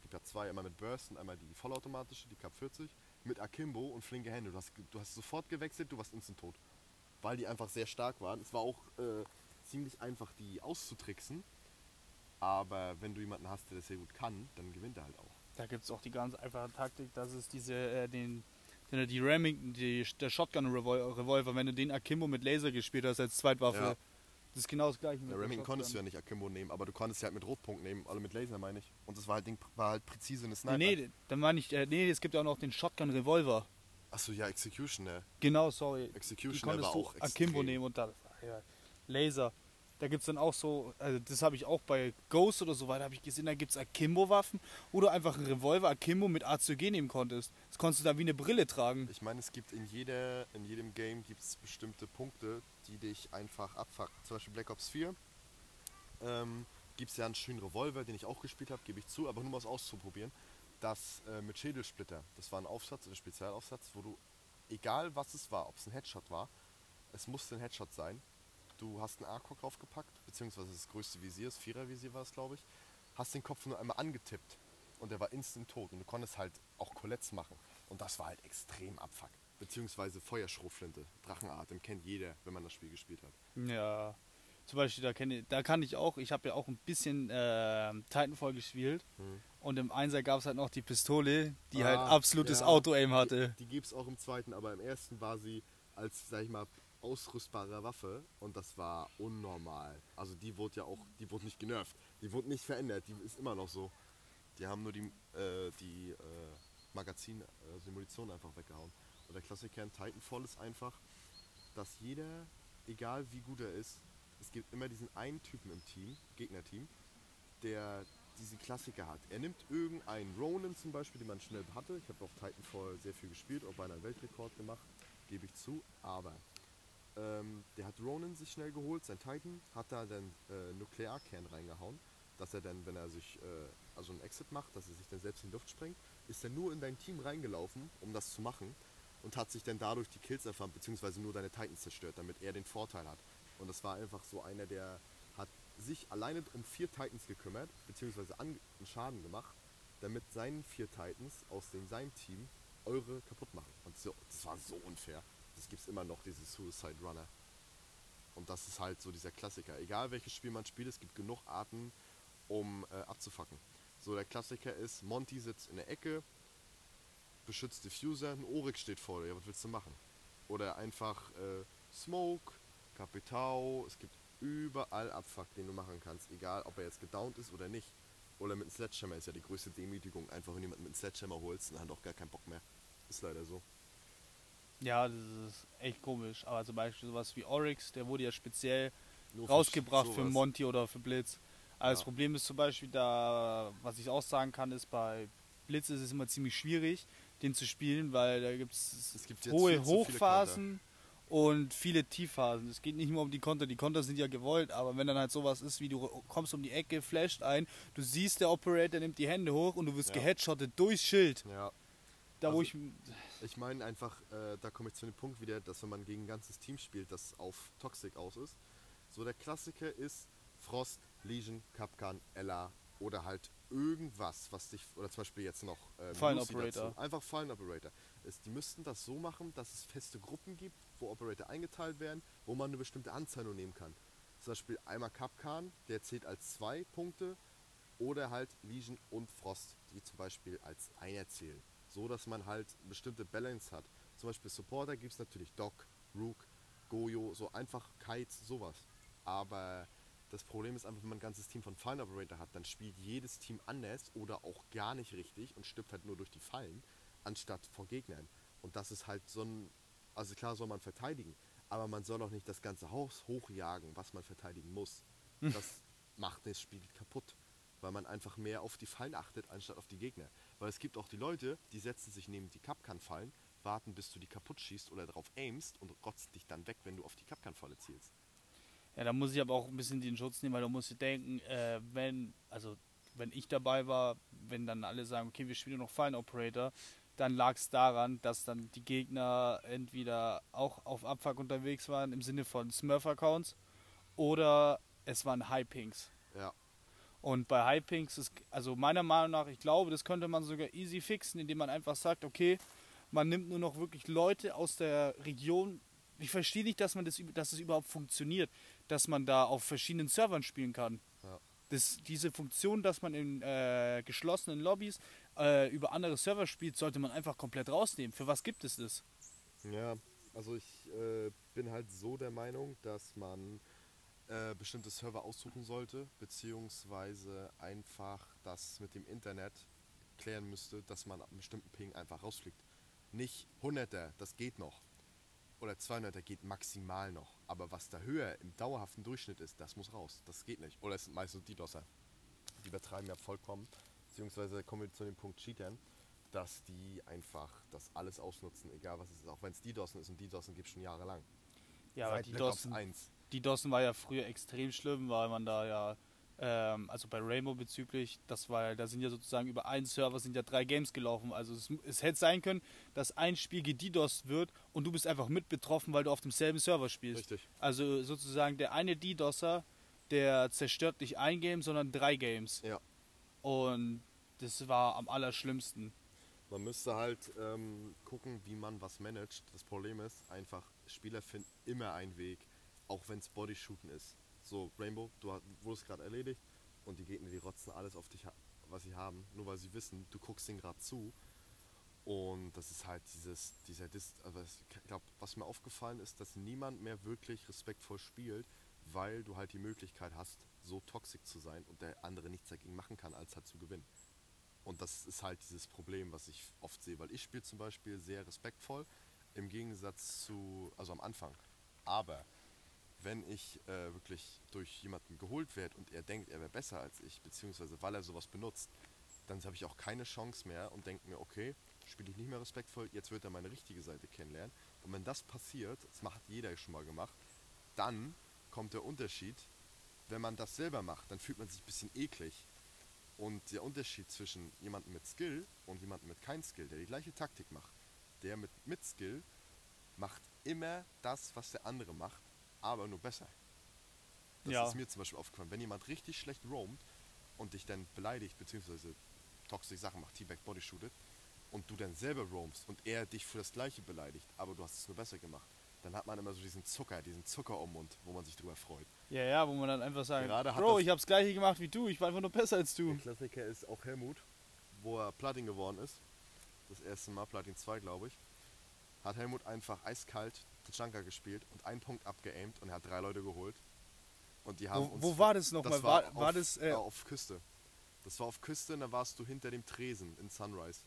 Gibt ja zwei, einmal mit Burst und einmal die vollautomatische, die Cup 40, mit Akimbo und flinke Hände. Du hast, du hast sofort gewechselt, du warst instant tot. Weil die einfach sehr stark waren. Es war auch äh, ziemlich einfach, die auszutricksen. Aber wenn du jemanden hast, der das sehr gut kann, dann gewinnt er halt auch. Da gibt es auch die ganz einfache Taktik, dass es diese, äh, den, den, die Remington, die, der Shotgun-Revolver, wenn du den Akimbo mit Laser gespielt hast als Zweitwaffe, Ja. Das ist genau das gleiche. der Remington konntest du ja Shotgun. nicht Akimbo nehmen, aber du konntest ja halt mit Rotpunkt nehmen, also mit Laser meine ich. Und das war halt, Ding, war halt präzise eine Sniper. Nee, nee, dann meine ich, äh, nee, es gibt ja auch noch den Shotgun-Revolver. Achso, ja, Executioner. Genau, sorry. Executioner war auch Akimbo extrem. nehmen und dann ja, Laser. Da gibt es dann auch so, also das habe ich auch bei Ghost oder so weiter, habe ich gesehen, da gibt es Akimbo-Waffen, wo du einfach einen Revolver Akimbo mit ACG nehmen konntest. Das konntest du da wie eine Brille tragen. Ich meine, es gibt in, jeder, in jedem Game gibt's bestimmte Punkte, die dich einfach abfucken. Zum Beispiel Black Ops 4 ähm, gibt es ja einen schönen Revolver, den ich auch gespielt habe, gebe ich zu, aber nur mal auszuprobieren. Das äh, mit Schädelsplitter, das war ein Aufsatz, ein Spezialaufsatz, wo du, egal was es war, ob es ein Headshot war, es musste ein Headshot sein. Du hast einen ARC draufgepackt, beziehungsweise das größte Visier, das Vierer-Visier war es, glaube ich, hast den Kopf nur einmal angetippt und der war instant tot. Und du konntest halt auch Colettes machen. Und das war halt extrem abfuck. Beziehungsweise Feuerschrotflinte, Drachenatem, kennt jeder, wenn man das Spiel gespielt hat. Ja. Zum Beispiel, da, kenne, da kann ich auch, ich habe ja auch ein bisschen äh, Titanfall gespielt. Hm. Und im Einser gab es halt noch die Pistole, die halt Ah, absolutes ja. Auto-Aim hatte. Die, die gibt es auch im zweiten, aber im ersten war sie als, sag ich mal, ausrüstbare Waffe und das war unnormal. Also die wurde ja auch, die wurde nicht genervt, die wurde nicht verändert, die ist immer noch so. Die haben nur die, äh, die äh, Magazin, also die Munition einfach weggehauen. Und der Klassiker in Titanfall ist einfach, dass jeder, egal wie gut er ist, es gibt immer diesen einen Typen im Team, Gegnerteam, der diesen Klassiker hat. Er nimmt irgendeinen Ronin zum Beispiel, den man schnell hatte. Ich habe auf Titanfall sehr viel gespielt, auch beinahe einen Weltrekord gemacht, gebe ich zu. Aber ähm, der hat Ronin sich schnell geholt, sein Titan, hat da dann äh, Nuklearkern reingehauen, dass er dann, wenn er sich äh, also einen Exit macht, dass er sich dann selbst in die Luft sprengt, ist er nur in dein Team reingelaufen, um das zu machen und hat sich dann dadurch die Kills erfahren, beziehungsweise nur deine Titans zerstört, damit er den Vorteil hat. Und das war einfach so einer, der hat sich alleine um vier Titans gekümmert, beziehungsweise an, einen Schaden gemacht, damit seinen vier Titans aus dem seinem Team eure kaputt machen. Und so, das war so unfair. Das gibt es immer noch, diese Suicide Runner. Und das ist halt so dieser Klassiker. Egal welches Spiel man spielt, es gibt genug Arten, um äh, abzufacken. So, der Klassiker ist, Monty sitzt in der Ecke, beschützt Diffuser, ein Oryx steht vor dir, was willst du machen? Oder einfach äh, Smoke, Capitao, es gibt überall Abfuck, den du machen kannst, egal ob er jetzt gedownt ist oder nicht. Oder mit einem Sledgehammer ist ja die größte Demütigung, einfach wenn jemand mit einem Sledgehammer holst, dann hat er auch gar keinen Bock mehr. Ist leider so. Ja, das ist echt komisch. Aber zum Beispiel sowas wie Oryx, der wurde ja speziell Nur rausgebracht für. Monty oder für Blitz. Aber das Ja. Problem ist zum Beispiel da, was ich auch sagen kann, ist bei Blitz ist es immer ziemlich schwierig, den zu spielen, weil da gibt's Es gibt hohe Hochphasen und viele Tiefphasen. Es geht nicht nur um die Konter, die Konter sind ja gewollt, aber wenn dann halt sowas ist, wie du kommst um die Ecke, flasht ein, du siehst, der Operator nimmt die Hände hoch und du wirst Ja. geheadshottet durchs Schild. Ja, Da wo Also- ich Ich meine einfach, äh, da komme ich zu dem Punkt wieder, dass wenn man gegen ein ganzes Team spielt, das auf Toxic aus ist, so der Klassiker ist Frost, Legion, Kapkan, Ella oder halt irgendwas, was dich, oder zum Beispiel jetzt noch äh, Fallen Operator. Dazu, einfach Fallen Operator. Ist, die müssten das so machen, dass es feste Gruppen gibt, wo Operator eingeteilt werden, wo man eine bestimmte Anzahl nur nehmen kann. Zum Beispiel einmal Kapkan, der zählt als zwei Punkte, oder halt Legion und Frost, die zum Beispiel als einer zählen. So dass man halt bestimmte Balance hat. Zum Beispiel Supporter gibt es natürlich Doc, Rook, Goyo, so einfach Kites, sowas. Aber das Problem ist einfach, wenn man ein ganzes Team von Fallen Operator hat, dann spielt jedes Team anders oder auch gar nicht richtig und stirbt halt nur durch die Fallen, anstatt vor Gegnern. Und das ist halt so ein, also klar soll man verteidigen, aber man soll auch nicht das ganze Haus hochjagen, was man verteidigen muss. Das macht das Spiel kaputt, weil man einfach mehr auf die Fallen achtet, anstatt auf die Gegner. Weil es gibt auch die Leute, die setzen sich neben die Kapkan-Fallen, warten, bis du die kaputt schießt oder darauf aimst und rotzen dich dann weg, wenn du auf die Kapkan-Falle zielst. Ja, da muss ich aber auch ein bisschen den Schutz nehmen, weil du musst dir denken, äh, wenn, also wenn ich dabei war, wenn dann alle sagen, okay, wir spielen noch Fallen Operator, dann lag es daran, dass dann die Gegner entweder auch auf Abfuck unterwegs waren im Sinne von Smurf-Accounts oder es waren High-Pinks. Ja, Und bei High-Pinks ist, also meiner Meinung nach, ich glaube, das könnte man sogar easy fixen, indem man einfach sagt, okay, man nimmt nur noch wirklich Leute aus der Region. Ich verstehe nicht, dass man das, dass es überhaupt funktioniert, dass man da auf verschiedenen Servern spielen kann. Ja. Das, diese Funktion, dass man in äh, geschlossenen Lobbys äh, über andere Server spielt, sollte man einfach komplett rausnehmen. Für was gibt es das? Ja, also ich äh, bin halt so der Meinung, dass man äh, bestimmte Server aussuchen sollte, beziehungsweise einfach das mit dem Internet klären müsste, dass man ab einem bestimmten Ping einfach rausfliegt. Nicht 100er, das geht noch. Oder 200er geht maximal noch. Aber was da höher im dauerhaften Durchschnitt ist, das muss raus. Das geht nicht. Oder es sind meistens DDoSer. Die übertreiben ja vollkommen. Beziehungsweise kommen wir zu dem Punkt Cheatern, dass die einfach das alles ausnutzen, egal was es ist. Auch wenn es DDoSen ist und DDoSen gibt es schon jahrelang. Ja, aber Seit die Ops Dossen, 1. die Dossen war ja früher extrem schlimm, weil man da ja, ähm, also bei Rainbow bezüglich, das war da sind ja sozusagen über einen Server sind ja drei Games gelaufen. Also es, es hätte sein können, dass ein Spiel gedidost wird und du bist einfach mit betroffen, weil du auf demselben Server spielst. Richtig. Also sozusagen der eine DDoSer, der zerstört nicht ein Game, sondern drei Games. Ja. Und das war am allerschlimmsten. Man müsste halt ähm, gucken, wie man was managt. Das Problem ist einfach, Spieler finden immer einen Weg, auch wenn es Bodyshooten ist. So, Rainbow, du wurdest gerade erledigt und die Gegner, die rotzen alles auf dich, was sie haben, nur weil sie wissen, du guckst ihnen gerade zu. Und das ist halt dieses, dieser Dis also ich glaube, was mir aufgefallen ist, dass niemand mehr wirklich respektvoll spielt, weil du halt die Möglichkeit hast, so toxisch zu sein und der andere nichts dagegen machen kann, als halt zu gewinnen. Und das ist halt dieses Problem, was ich oft sehe, weil ich spiele zum Beispiel sehr respektvoll im Gegensatz zu, also am Anfang. Aber wenn ich äh, wirklich durch jemanden geholt werde und er denkt, er wäre besser als ich, beziehungsweise weil er sowas benutzt, dann habe ich auch keine Chance mehr und denke mir, okay, spiele ich nicht mehr respektvoll, jetzt wird er meine richtige Seite kennenlernen. Und wenn das passiert, das macht jeder schon mal gemacht, dann kommt der Unterschied, wenn man das selber macht, dann fühlt man sich ein bisschen eklig. Und der Unterschied zwischen jemandem mit Skill und jemandem mit kein Skill, der die gleiche Taktik macht, der mit, mit Skill macht immer das, was der andere macht, aber nur besser. Das Ja. ist mir zum Beispiel aufgefallen. Wenn jemand richtig schlecht roamt und dich dann beleidigt, beziehungsweise toxische Sachen macht, Teabag Bodyshootet, und du dann selber roamst und er dich für das gleiche beleidigt, aber du hast es nur besser gemacht, dann hat man immer so diesen Zucker, diesen Zucker im Mund, wo man sich drüber freut. Ja, ja, wo man dann einfach sagt, Gerade Bro, das- ich hab's gleiche gemacht wie du, ich war einfach nur besser als Der du. Klassiker ist auch Helmut, wo er Platin geworden ist. Das erste Mal, Platin 2, glaube ich. Hat Helmut einfach eiskalt Tachanka gespielt und einen Punkt abgeaimt und er hat drei Leute geholt. Und die haben Wo, uns wo war das nochmal? War, war, das, äh, auf Küste. Das war auf Küste und da warst du hinter dem Tresen in Sunrise.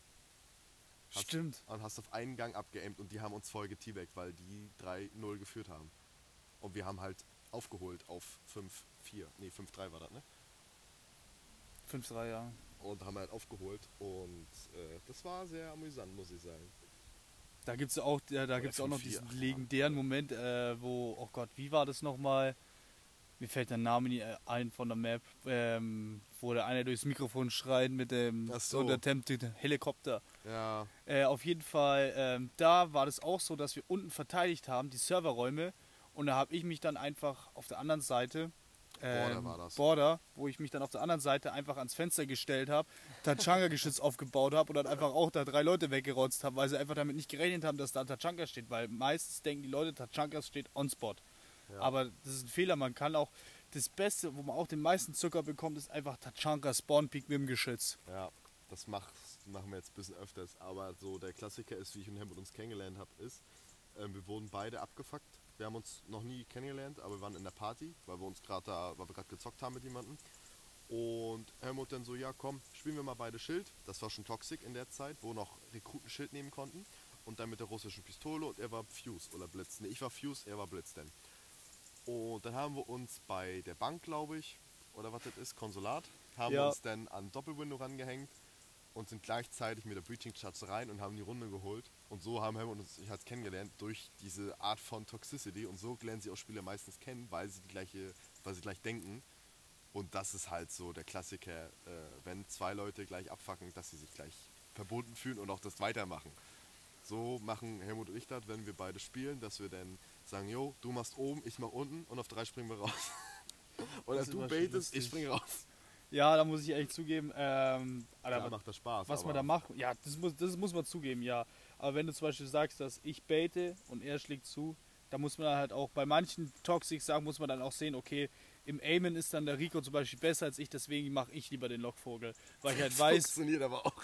hast- stimmt. Und hast auf einen Gang abgeaimt und die haben uns voll geteabagt, weil die 3-0 geführt haben. Und wir haben halt aufgeholt auf 5-4. Nee, 5-3 war das, ne? 5-3, ja. und haben halt aufgeholt und äh, das war sehr amüsant, muss ich sagen. Da gibt's auch, ja, da gibt's auch noch 5-4, diesen legendären Moment, äh, wo, oh Gott, wie war das nochmal? Mir fällt der Name nie ein von der Map, ähm, wo der eine durchs Mikrofon schreit mit dem so. untertempelten Helikopter. Ja, Äh, auf jeden Fall, ähm, da war das auch so, dass wir unten verteidigt haben, die Serverräume. Und da habe ich mich dann einfach auf der anderen Seite, Border ähm, war das. Border, wo ich mich dann auf der anderen Seite einfach ans Fenster gestellt habe, Tachanka-Geschütz aufgebaut habe und dann einfach auch da drei Leute weggerotzt habe, weil sie einfach damit nicht gerechnet haben, dass da Tachanka steht. Weil meistens denken die Leute, Tachanka steht on spot. Ja. Aber das ist ein Fehler. Man kann auch das Beste, wo man auch den meisten Zucker bekommt, ist einfach Tachanka Spawn Peak mit dem Geschütz. ja, das macht, machen wir jetzt ein bisschen öfters. Aber so der Klassiker ist, wie ich und Helmut uns kennengelernt habe, ist, ähm, wir wurden beide abgefuckt. Wir haben uns noch nie kennengelernt, aber wir waren in der Party, weil wir uns gerade da, weil wir gerade gezockt haben mit jemandem. Und Helmut dann so, ja komm, spielen wir mal beide Schild. Das war schon toxisch in der Zeit, wo noch Rekruten Schild nehmen konnten. Und dann mit der russischen Pistole und er war Fuse oder Blitz. Nee, ich war Fuse, er war Blitz denn. Und dann haben wir uns bei der Bank, glaube ich, oder was das ist, Konsulat, haben Ja. uns dann an Doppelwindow rangehängt und sind gleichzeitig mit der Breaching Charge rein und haben die Runde geholt. Und so haben Helmut und ich halt kennengelernt durch diese Art von Toxicity. Und so lernen sie auch Spieler meistens kennen, weil sie die gleiche, weil sie gleich denken. Und das ist halt so der Klassiker, äh, wenn zwei Leute gleich abfacken, dass sie sich gleich verbunden fühlen und auch das weitermachen. So machen Helmut und ich das, wenn wir beide spielen, dass wir dann sagen, jo, du machst oben, ich mach unten und auf drei springen wir raus. Oder du baitest, ich lustig. spring raus. Ja, da muss ich ehrlich zugeben, ähm, Alter, Klar macht das Spaß. was man da macht, ja, das muss, das muss man zugeben, ja. Aber wenn du zum Beispiel sagst, dass ich baite und er schlägt zu, da muss man halt auch bei manchen Toxic Sachen muss man dann auch sehen, okay, im Aimen ist dann der Rico zum Beispiel besser als ich, deswegen mache ich lieber den Lockvogel. Weil ich halt Das weiß, funktioniert aber auch.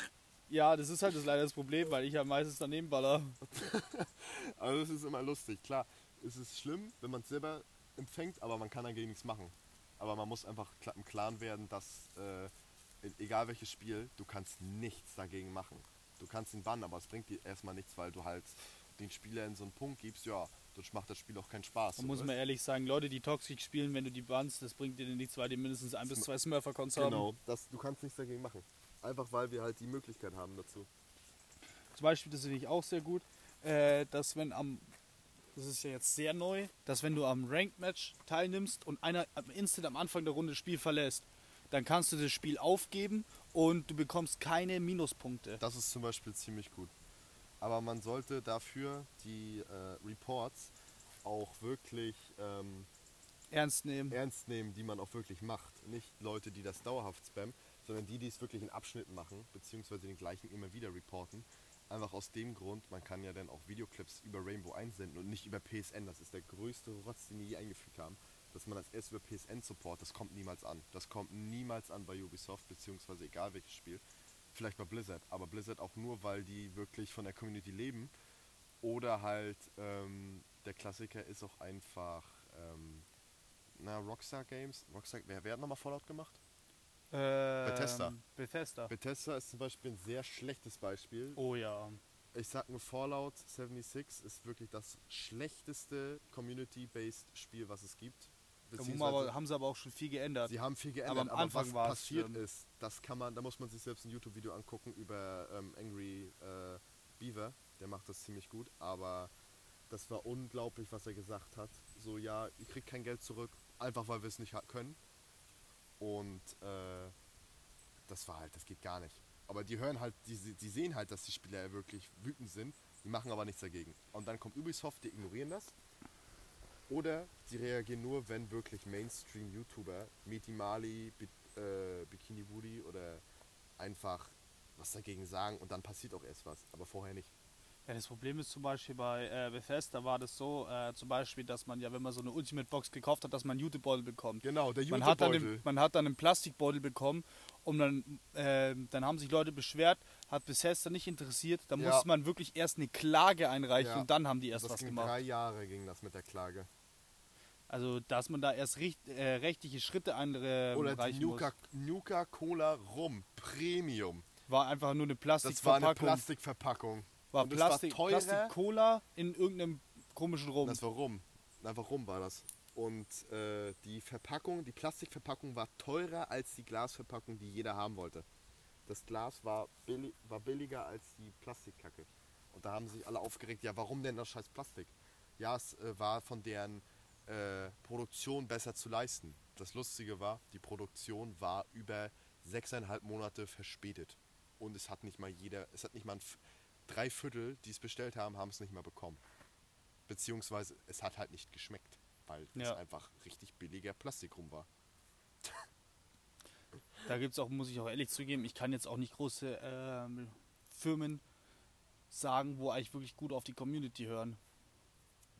ja, das ist halt das leider das Problem, weil ich halt meistens daneben baller. Also es ist immer lustig. Klar, es ist schlimm, wenn man es selber empfängt, aber man kann dagegen nichts machen. Aber man muss einfach im Klaren werden, dass äh, e- egal welches Spiel, du kannst nichts dagegen machen. Du kannst ihn bannen, aber es bringt dir erstmal nichts, weil du halt den Spielern so einen Punkt gibst, ja, sonst macht das Spiel auch keinen Spaß. So, muss man ehrlich sagen, Leute, die Toxic spielen, wenn du die bannst, das bringt dir nichts, weil die mindestens ein bis zwei Smurfer-Cons haben. Genau, das, du kannst nichts dagegen machen. Einfach weil wir halt die Möglichkeit haben dazu. Zum Beispiel, das finde ich auch sehr gut, äh, dass wenn am, das ist ja jetzt sehr neu, dass wenn du am Ranked Match teilnimmst und einer am instant am Anfang der Runde das Spiel verlässt, dann kannst du das Spiel aufgeben und du bekommst keine Minuspunkte. Das ist zum Beispiel ziemlich gut. Aber man sollte dafür die äh, Reports auch wirklich ähm, Ernst nehmen. ernst nehmen, die man auch wirklich macht. Nicht Leute, die das dauerhaft spammen. sondern die, die es wirklich in Abschnitten machen, beziehungsweise den gleichen immer wieder reporten. Einfach aus dem Grund, man kann ja dann auch Videoclips über Rainbow einsenden und nicht über PSN. Das ist der größte Rotz, den die je eingefügt haben. Dass man das erst über PSN support, das kommt niemals an. Das kommt niemals an bei Ubisoft, beziehungsweise egal welches Spiel. Vielleicht bei Blizzard, aber Blizzard auch nur, weil die wirklich von der Community leben. Oder halt, ähm, der Klassiker ist auch einfach, ähm, na, Rockstar Games. Rockstar, wer, wer hat nochmal Fallout gemacht? Ähm, Bethesda. Bethesda. Bethesda ist zum Beispiel ein sehr schlechtes Beispiel. Oh ja. Ich sag nur Fallout 76 ist wirklich das schlechteste Community-based Spiel, was es gibt. Aber, haben sie aber auch schon viel geändert. sie haben viel geändert, Aber am Anfang was war es passiert schlimm. ist, das kann man, da muss man sich selbst ein YouTube-Video angucken über ähm, Angry äh, Beaver, der macht das ziemlich gut, aber das war unglaublich, was er gesagt hat. So, ja, ihr kriegt kein Geld zurück, einfach weil wir es nicht können. Und äh, das war halt, das geht gar nicht. Aber die hören halt, die, die sehen halt, dass die Spieler wirklich wütend sind, die machen aber nichts dagegen. Und dann kommt Ubisoft, die ignorieren das. Oder sie reagieren nur, wenn wirklich Mainstream-YouTuber, Meti Mali, Bi äh, Bikini Woody oder einfach was dagegen sagen und dann passiert auch erst was, aber vorher nicht. Ja, das Problem ist zum Beispiel bei äh, Bethesda war das so, äh, zum Beispiel, dass man ja, wenn man so eine Ultimate Box gekauft hat, dass man einen Jutebeutel bekommt. Genau, der Man hat, dann einen, man hat dann einen Plastikbeutel bekommen und dann, äh, dann haben sich Leute beschwert, hat Bethesda nicht interessiert, da Ja. musste man wirklich erst eine Klage einreichen Ja. und dann haben die erst Das was ging gemacht. drei Jahre ging das mit der Klage. Also, dass man da erst richt, äh, rechtliche Schritte einreichen Oder die muss, Nuka, Nuka Cola Rum Premium. war einfach nur eine Das war eine Plastikverpackung. Plastikverpackung. war es war Plastik. Plastik-Cola in irgendeinem komischen Rum. Das war Rum. Einfach Rum war das. Und äh, die Verpackung, die Plastikverpackung war teurer als die Glasverpackung, die jeder haben wollte. Das Glas war, billi war billiger als die Plastikkacke. Und da haben sich alle aufgeregt, ja warum denn das scheiß Plastik? Ja, es äh, war von deren äh, Produktion besser zu leisten. Das Lustige war, die Produktion war über sechseinhalb Monate verspätet. Und es hat nicht mal jeder, es hat nicht mal ein drei Viertel, die es bestellt haben, haben es nicht mal bekommen. Beziehungsweise es hat halt nicht geschmeckt, weil es Ja. einfach richtig billiger Plastik rum war. Da gibt es auch, muss ich auch ehrlich zugeben, ich kann jetzt auch nicht große ähm, Firmen sagen, wo eigentlich wirklich gut auf die Community hören.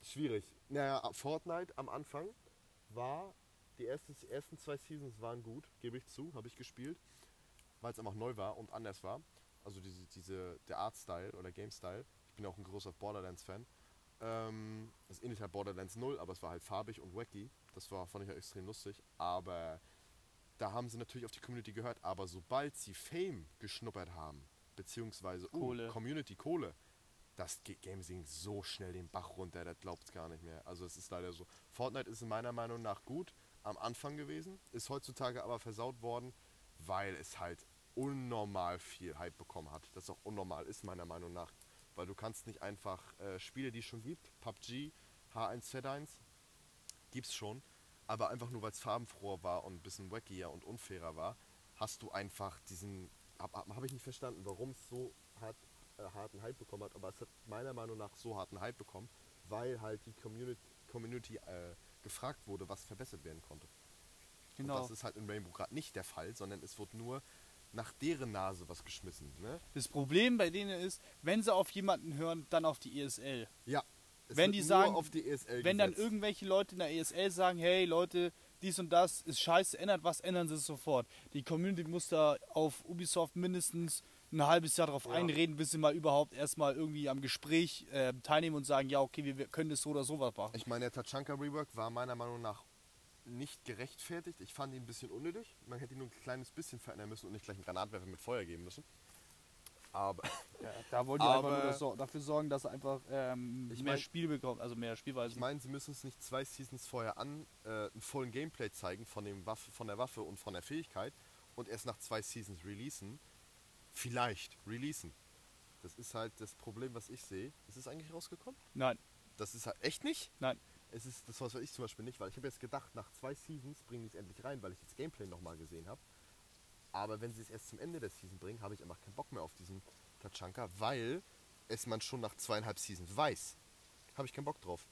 Schwierig. Naja, Fortnite am Anfang war, die ersten, die ersten zwei Seasons waren gut, gebe ich zu, habe ich gespielt, weil es einfach neu war und anders war. Also diese, diese, der Artstyle oder Game-Style. Ich bin auch ein großer Borderlands-Fan. Ähm, das ähnlich halt Borderlands 0, aber es war halt farbig und wacky. Das war, fand ich ja extrem lustig. Aber da haben sie natürlich auf die Community gehört. Aber sobald sie Fame geschnuppert haben, beziehungsweise uh, Kohle. Community Kohle, das Game ging so schnell den Bach runter, das glaubt's gar nicht mehr. Also es ist leider so. Fortnite ist in meiner Meinung nach gut am Anfang gewesen, ist heutzutage aber versaut worden, weil es halt unnormal viel Hype bekommen hat. Das auch unnormal ist meiner Meinung nach. Weil du kannst nicht einfach äh, Spiele, die es schon gibt, PUBG, H1Z1, gibt's schon, aber einfach nur weil es farbenfroher war und ein bisschen wackier und unfairer war, hast du einfach diesen, habe hab ich nicht verstanden, warum es so hart, äh, harten Hype bekommen hat, aber es hat meiner Meinung nach so harten Hype bekommen, weil halt die Community, Community äh, gefragt wurde, was verbessert werden konnte. Und Genau. das ist halt in Rainbow gerade nicht der Fall, sondern es wird nur nach deren Nase was geschmissen. Ne? Das Problem bei denen ist, wenn sie auf jemanden hören, dann auf die ESL. Ja. Wenn die sagen, die ESL Wenn dann irgendwelche Leute in der ESL sagen, hey Leute, dies und das ist scheiße, ändert was, ändern sie es sofort. Die Community muss da auf Ubisoft mindestens ein halbes Jahr darauf Ja. einreden, bis sie mal überhaupt erstmal irgendwie am Gespräch äh, teilnehmen und sagen, ja okay, wir, wir können das so oder so was machen. Ich meine, der Tachanka Rework war meiner Meinung nach nicht gerechtfertigt. Ich fand ihn ein bisschen unnötig. Man hätte ihn nur ein kleines bisschen verändern müssen und nicht gleich einen Granatwerfer mit Feuer geben müssen. Aber Ja, da wollen die Aber- einfach nur dafür sorgen, dass einfach ähm, Ich mehr mein- Spiel bekommen, also mehr Spielweise. ich meine, sie müssen es nicht zwei Seasons vorher an, äh, einen vollen Gameplay zeigen von, dem Waffe, von der Waffe und von der Fähigkeit und erst nach zwei Seasons releasen. Vielleicht releasen. Das ist halt das Problem, was ich sehe. Ist es eigentlich rausgekommen? Nein, Das ist halt echt nicht? nein. Es ist das, was ich zum Beispiel nicht, weil ich habe jetzt gedacht, nach zwei Seasons bringen die es endlich rein, weil ich jetzt Gameplay nochmal gesehen habe. Aber wenn sie es erst zum Ende der Season bringen, habe ich einfach keinen Bock mehr auf diesen Tachanka, weil es man schon nach zweieinhalb Seasons weiß. Habe ich keinen Bock drauf.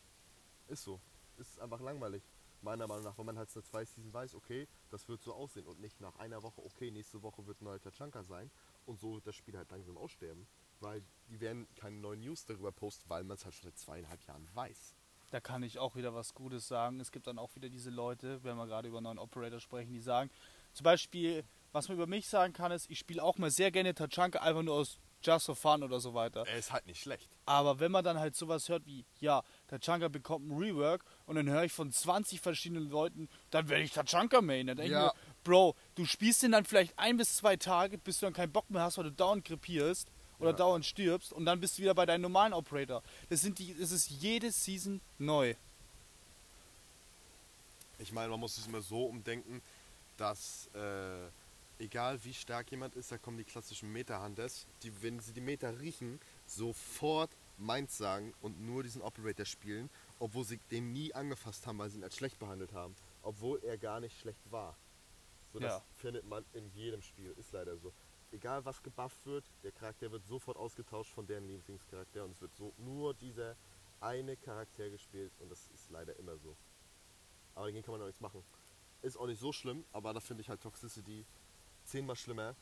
Ist so. Ist einfach langweilig. Meiner Meinung nach, wenn man halt seit zwei Season weiß, okay, das wird so aussehen und nicht nach einer Woche, okay, nächste Woche wird ein neuer Tachanka sein und so wird das Spiel halt langsam aussterben. Weil die werden keine neuen News darüber posten, weil man es halt schon seit zweieinhalb Jahren weiß. Da kann ich auch wieder was Gutes sagen. Es gibt dann auch wieder diese Leute, wenn wir gerade über neuen Operator sprechen, die sagen, zum Beispiel, was man über mich sagen kann, ist, ich spiele auch mal sehr gerne Tachanka einfach nur aus Just for Fun oder so weiter. Er ist halt nicht schlecht. Aber wenn man dann halt sowas hört wie, ja, Tachanka bekommt ein Rework und dann höre ich von 20 verschiedenen Leuten, dann werde ich Tachanka main. Dann denke Ja. ich mir, Bro, du spielst den dann vielleicht ein bis zwei Tage, bis du dann keinen Bock mehr hast, weil du dauernd krepierst oder Ja. dauernd stirbst und dann bist du wieder bei deinem normalen Operator. Das sind die, es ist jede Season neu. Ich meine, man muss es immer so umdenken, dass äh, egal wie stark jemand ist, da kommen die klassischen Meta-Hunters, die, wenn sie die Meta riechen, sofort meins sagen und nur diesen Operator spielen, obwohl sie den nie angefasst haben, weil sie ihn als schlecht behandelt haben, obwohl er gar nicht schlecht war. So, das Ja. findet man in jedem Spiel, ist leider so. Egal was gebufft wird, der Charakter wird sofort ausgetauscht von deren Lieblingscharakter und es wird so nur dieser eine Charakter gespielt und das ist leider immer so. Aber dagegen kann man auch nichts machen. Ist auch nicht so schlimm, aber da finde ich halt Toxicity zehnmal schlimmer,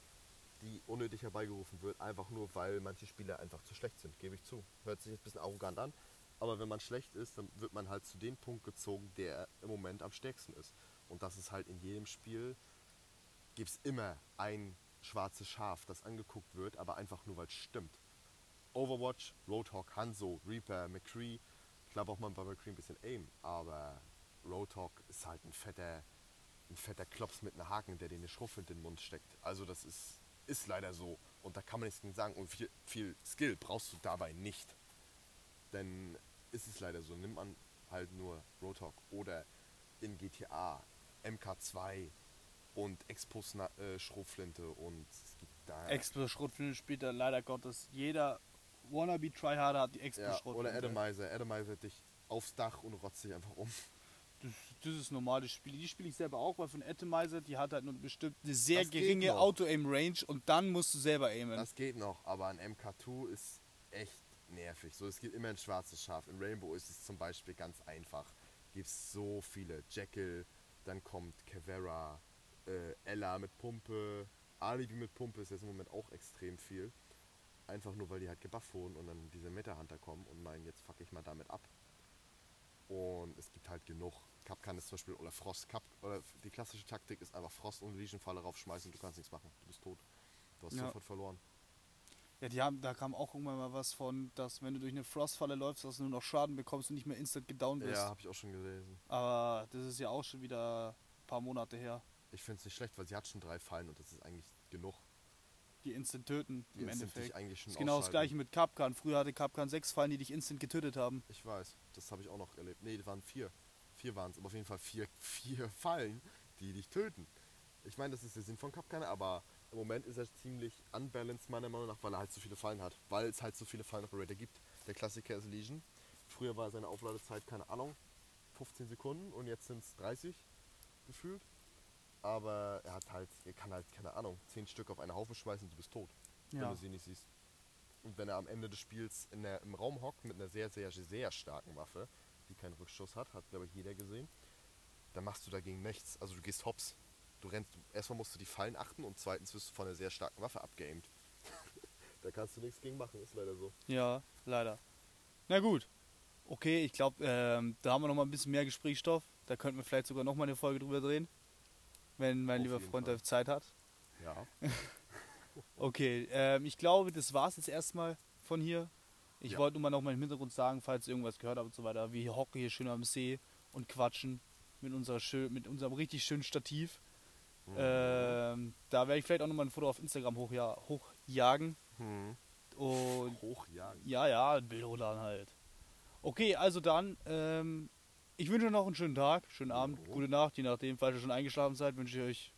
die unnötig herbeigerufen wird, einfach nur weil manche Spieler einfach zu schlecht sind, gebe ich zu. Hört sich jetzt ein bisschen arrogant an, aber wenn man schlecht ist, dann wird man halt zu dem Punkt gezogen, der im Moment am stärksten ist. Und das ist halt in jedem Spiel, gibt es immer ein schwarzes Schaf, das angeguckt wird, aber einfach nur weil es stimmt. Overwatch, Roadhog, Hanzo, Reaper, McCree. Klar braucht man bei McCree ein bisschen Aim, aber Roadhog ist halt ein fetter, ein fetter Klops mit einem Haken, der dir eine Schruffe in den Mund steckt. Also das ist, ist leider so. Und da kann man nichts gegen sagen. Und viel, viel Skill brauchst du dabei nicht. Denn ist es leider so. Nimmt man halt nur Roadhog oder in GTA MK2 und Expos äh, Schrotflinte und es gibt da Expo Schrotflinte spielt da leider Gottes. Jeder Wannabe Tryharder hat die Expo ja, Schrotflinte. oder Atomizer. Atomizer dich aufs Dach und rotzt dich einfach um. Das, das ist normale Spiele. Die spiele ich selber auch, weil von Atomizer, die hat halt nur bestimmt eine sehr Das geringe. Auto-Aim-Range und dann musst du selber aimen. Das geht noch, aber ein MK2 ist echt nervig. So, es gibt immer ein schwarzes Schaf. In Rainbow ist es zum Beispiel ganz einfach. Gibt es so viele. Jekyll, dann kommt Kavera, äh, Ella mit Pumpe, Alibi mit Pumpe ist jetzt im Moment auch extrem viel. Einfach nur, weil die halt gebufft wurden und dann diese Meta-Hunter kommen und meinen, jetzt fuck ich mal damit ab. Und es gibt halt genug. Kapkan ist zum Beispiel, oder Frost, Kap, oder die klassische Taktik ist einfach Frost und Legion-Falle raufschmeißen du kannst nichts machen. Du bist tot. Du hast Ja. sofort verloren. Ja, die haben, da kam auch irgendwann mal was von, dass wenn du durch eine Frostfalle läufst, dass du nur noch Schaden bekommst und nicht mehr instant gedownt bist. Ja, habe ich auch schon gelesen. Aber das ist ja auch schon wieder ein paar Monate her. Ich finde es nicht schlecht, weil sie hat schon drei Fallen und das ist eigentlich genug. Die instant töten Die im instant Endeffekt. dich eigentlich schon ist genau das gleiche mit Capcan. Früher hatte Capcan sechs Fallen, die dich instant getötet haben. Ich weiß, das habe ich auch noch erlebt. Nee, das waren vier. Vier waren es, aber auf jeden Fall vier, vier Fallen, die dich töten. Ich meine, das ist der Sinn von Kapkan, aber im Moment ist er ziemlich unbalanced meiner Meinung nach, weil er halt so viele Fallen hat. Weil es halt so viele Fallen Operator gibt. Der Klassiker ist Legion. Früher war seine Aufladezeit, keine Ahnung, 15 Sekunden und jetzt sind es 30 gefühlt. Aber er hat halt, er kann halt, keine Ahnung, 10 Stück auf eine Haufe schmeißen und du bist tot. wenn Ja. du sie nicht siehst. Und wenn er am Ende des Spiels in der, im Raum hockt mit einer sehr, sehr, sehr starken Waffe, die keinen Rückschuss hat, hat glaube ich jeder gesehen, dann machst du dagegen nichts. Also du gehst hops. Du rennst, erstmal musst du die Fallen achten und zweitens wirst du von einer sehr starken Waffe abgeaimt. da kannst du nichts gegen machen, ist leider so. Ja, leider. Na gut. Okay, ich glaube, ähm, da haben wir noch mal ein bisschen mehr Gesprächsstoff. Da könnten wir vielleicht sogar noch mal eine Folge drüber drehen. Wenn mein Auf lieber Freund Fall. da Zeit hat. Ja. Okay, ähm, ich glaube, das war es jetzt erstmal von hier. Ich Ja. wollte nur mal noch mal im Hintergrund sagen, falls ihr irgendwas gehört habt und so weiter. Wir hocken hier schön am See und quatschen mit, unserer schön, mit unserem richtig schönen Stativ. Mhm. Ähm, da werde ich vielleicht auch noch mal ein Foto auf Instagram hochja hochjagen. Hm. Und Hochjagen. ja, ja, ein Bild hochladen halt. Okay, also dann, ähm, ich wünsche euch noch einen schönen Tag, schönen Abend, Jo. gute Nacht, je nachdem, falls ihr schon eingeschlafen seid, wünsche ich euch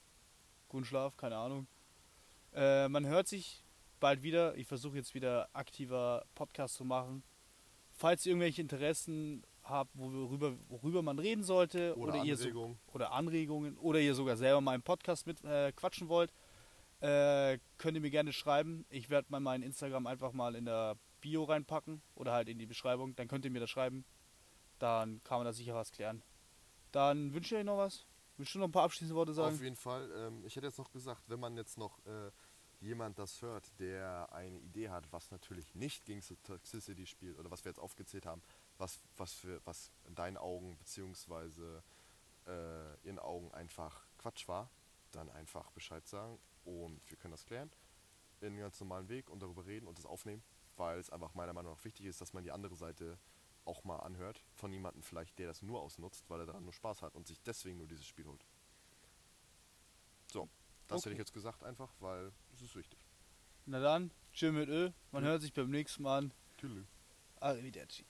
guten Schlaf, keine Ahnung. Äh, man hört sich bald wieder. Ich versuche jetzt wieder aktiver Podcast zu machen. Falls ihr irgendwelche Interessen habt, worüber, worüber man reden sollte Oder, oder, ihr so, oder Anregungen oder ihr sogar selber mal im Podcast mit äh, quatschen wollt, äh, könnt ihr mir gerne schreiben. Ich werde mal mein Instagram einfach mal in der Bio reinpacken oder halt in die Beschreibung. Dann könnt ihr mir das schreiben. Dann kann man da sicher was klären. Dann wünsche ich euch noch was. Willst du noch ein paar abschließende Worte sagen? Auf jeden Fall. Ähm, ich hätte jetzt noch gesagt, wenn man jetzt noch äh, jemand das hört, der eine Idee hat, was natürlich nicht gegen Toxicity spielt oder was wir jetzt aufgezählt haben, was, was, für, was in deinen Augen beziehungsweise äh, ihren Augen einfach Quatsch war, dann einfach Bescheid sagen und wir können das klären in einem ganz normalen Weg und darüber reden und das aufnehmen, weil es einfach meiner Meinung nach wichtig ist, dass man die andere Seite auch mal anhört von jemandem vielleicht, der das nur ausnutzt, weil er daran nur Spaß hat und sich deswegen nur dieses Spiel holt. So, das Okay. hätte ich jetzt gesagt einfach, weil es ist wichtig. Na dann, chill mit Ö. Man Ja. hört sich beim nächsten Mal an. Tschüss. Arrivederci.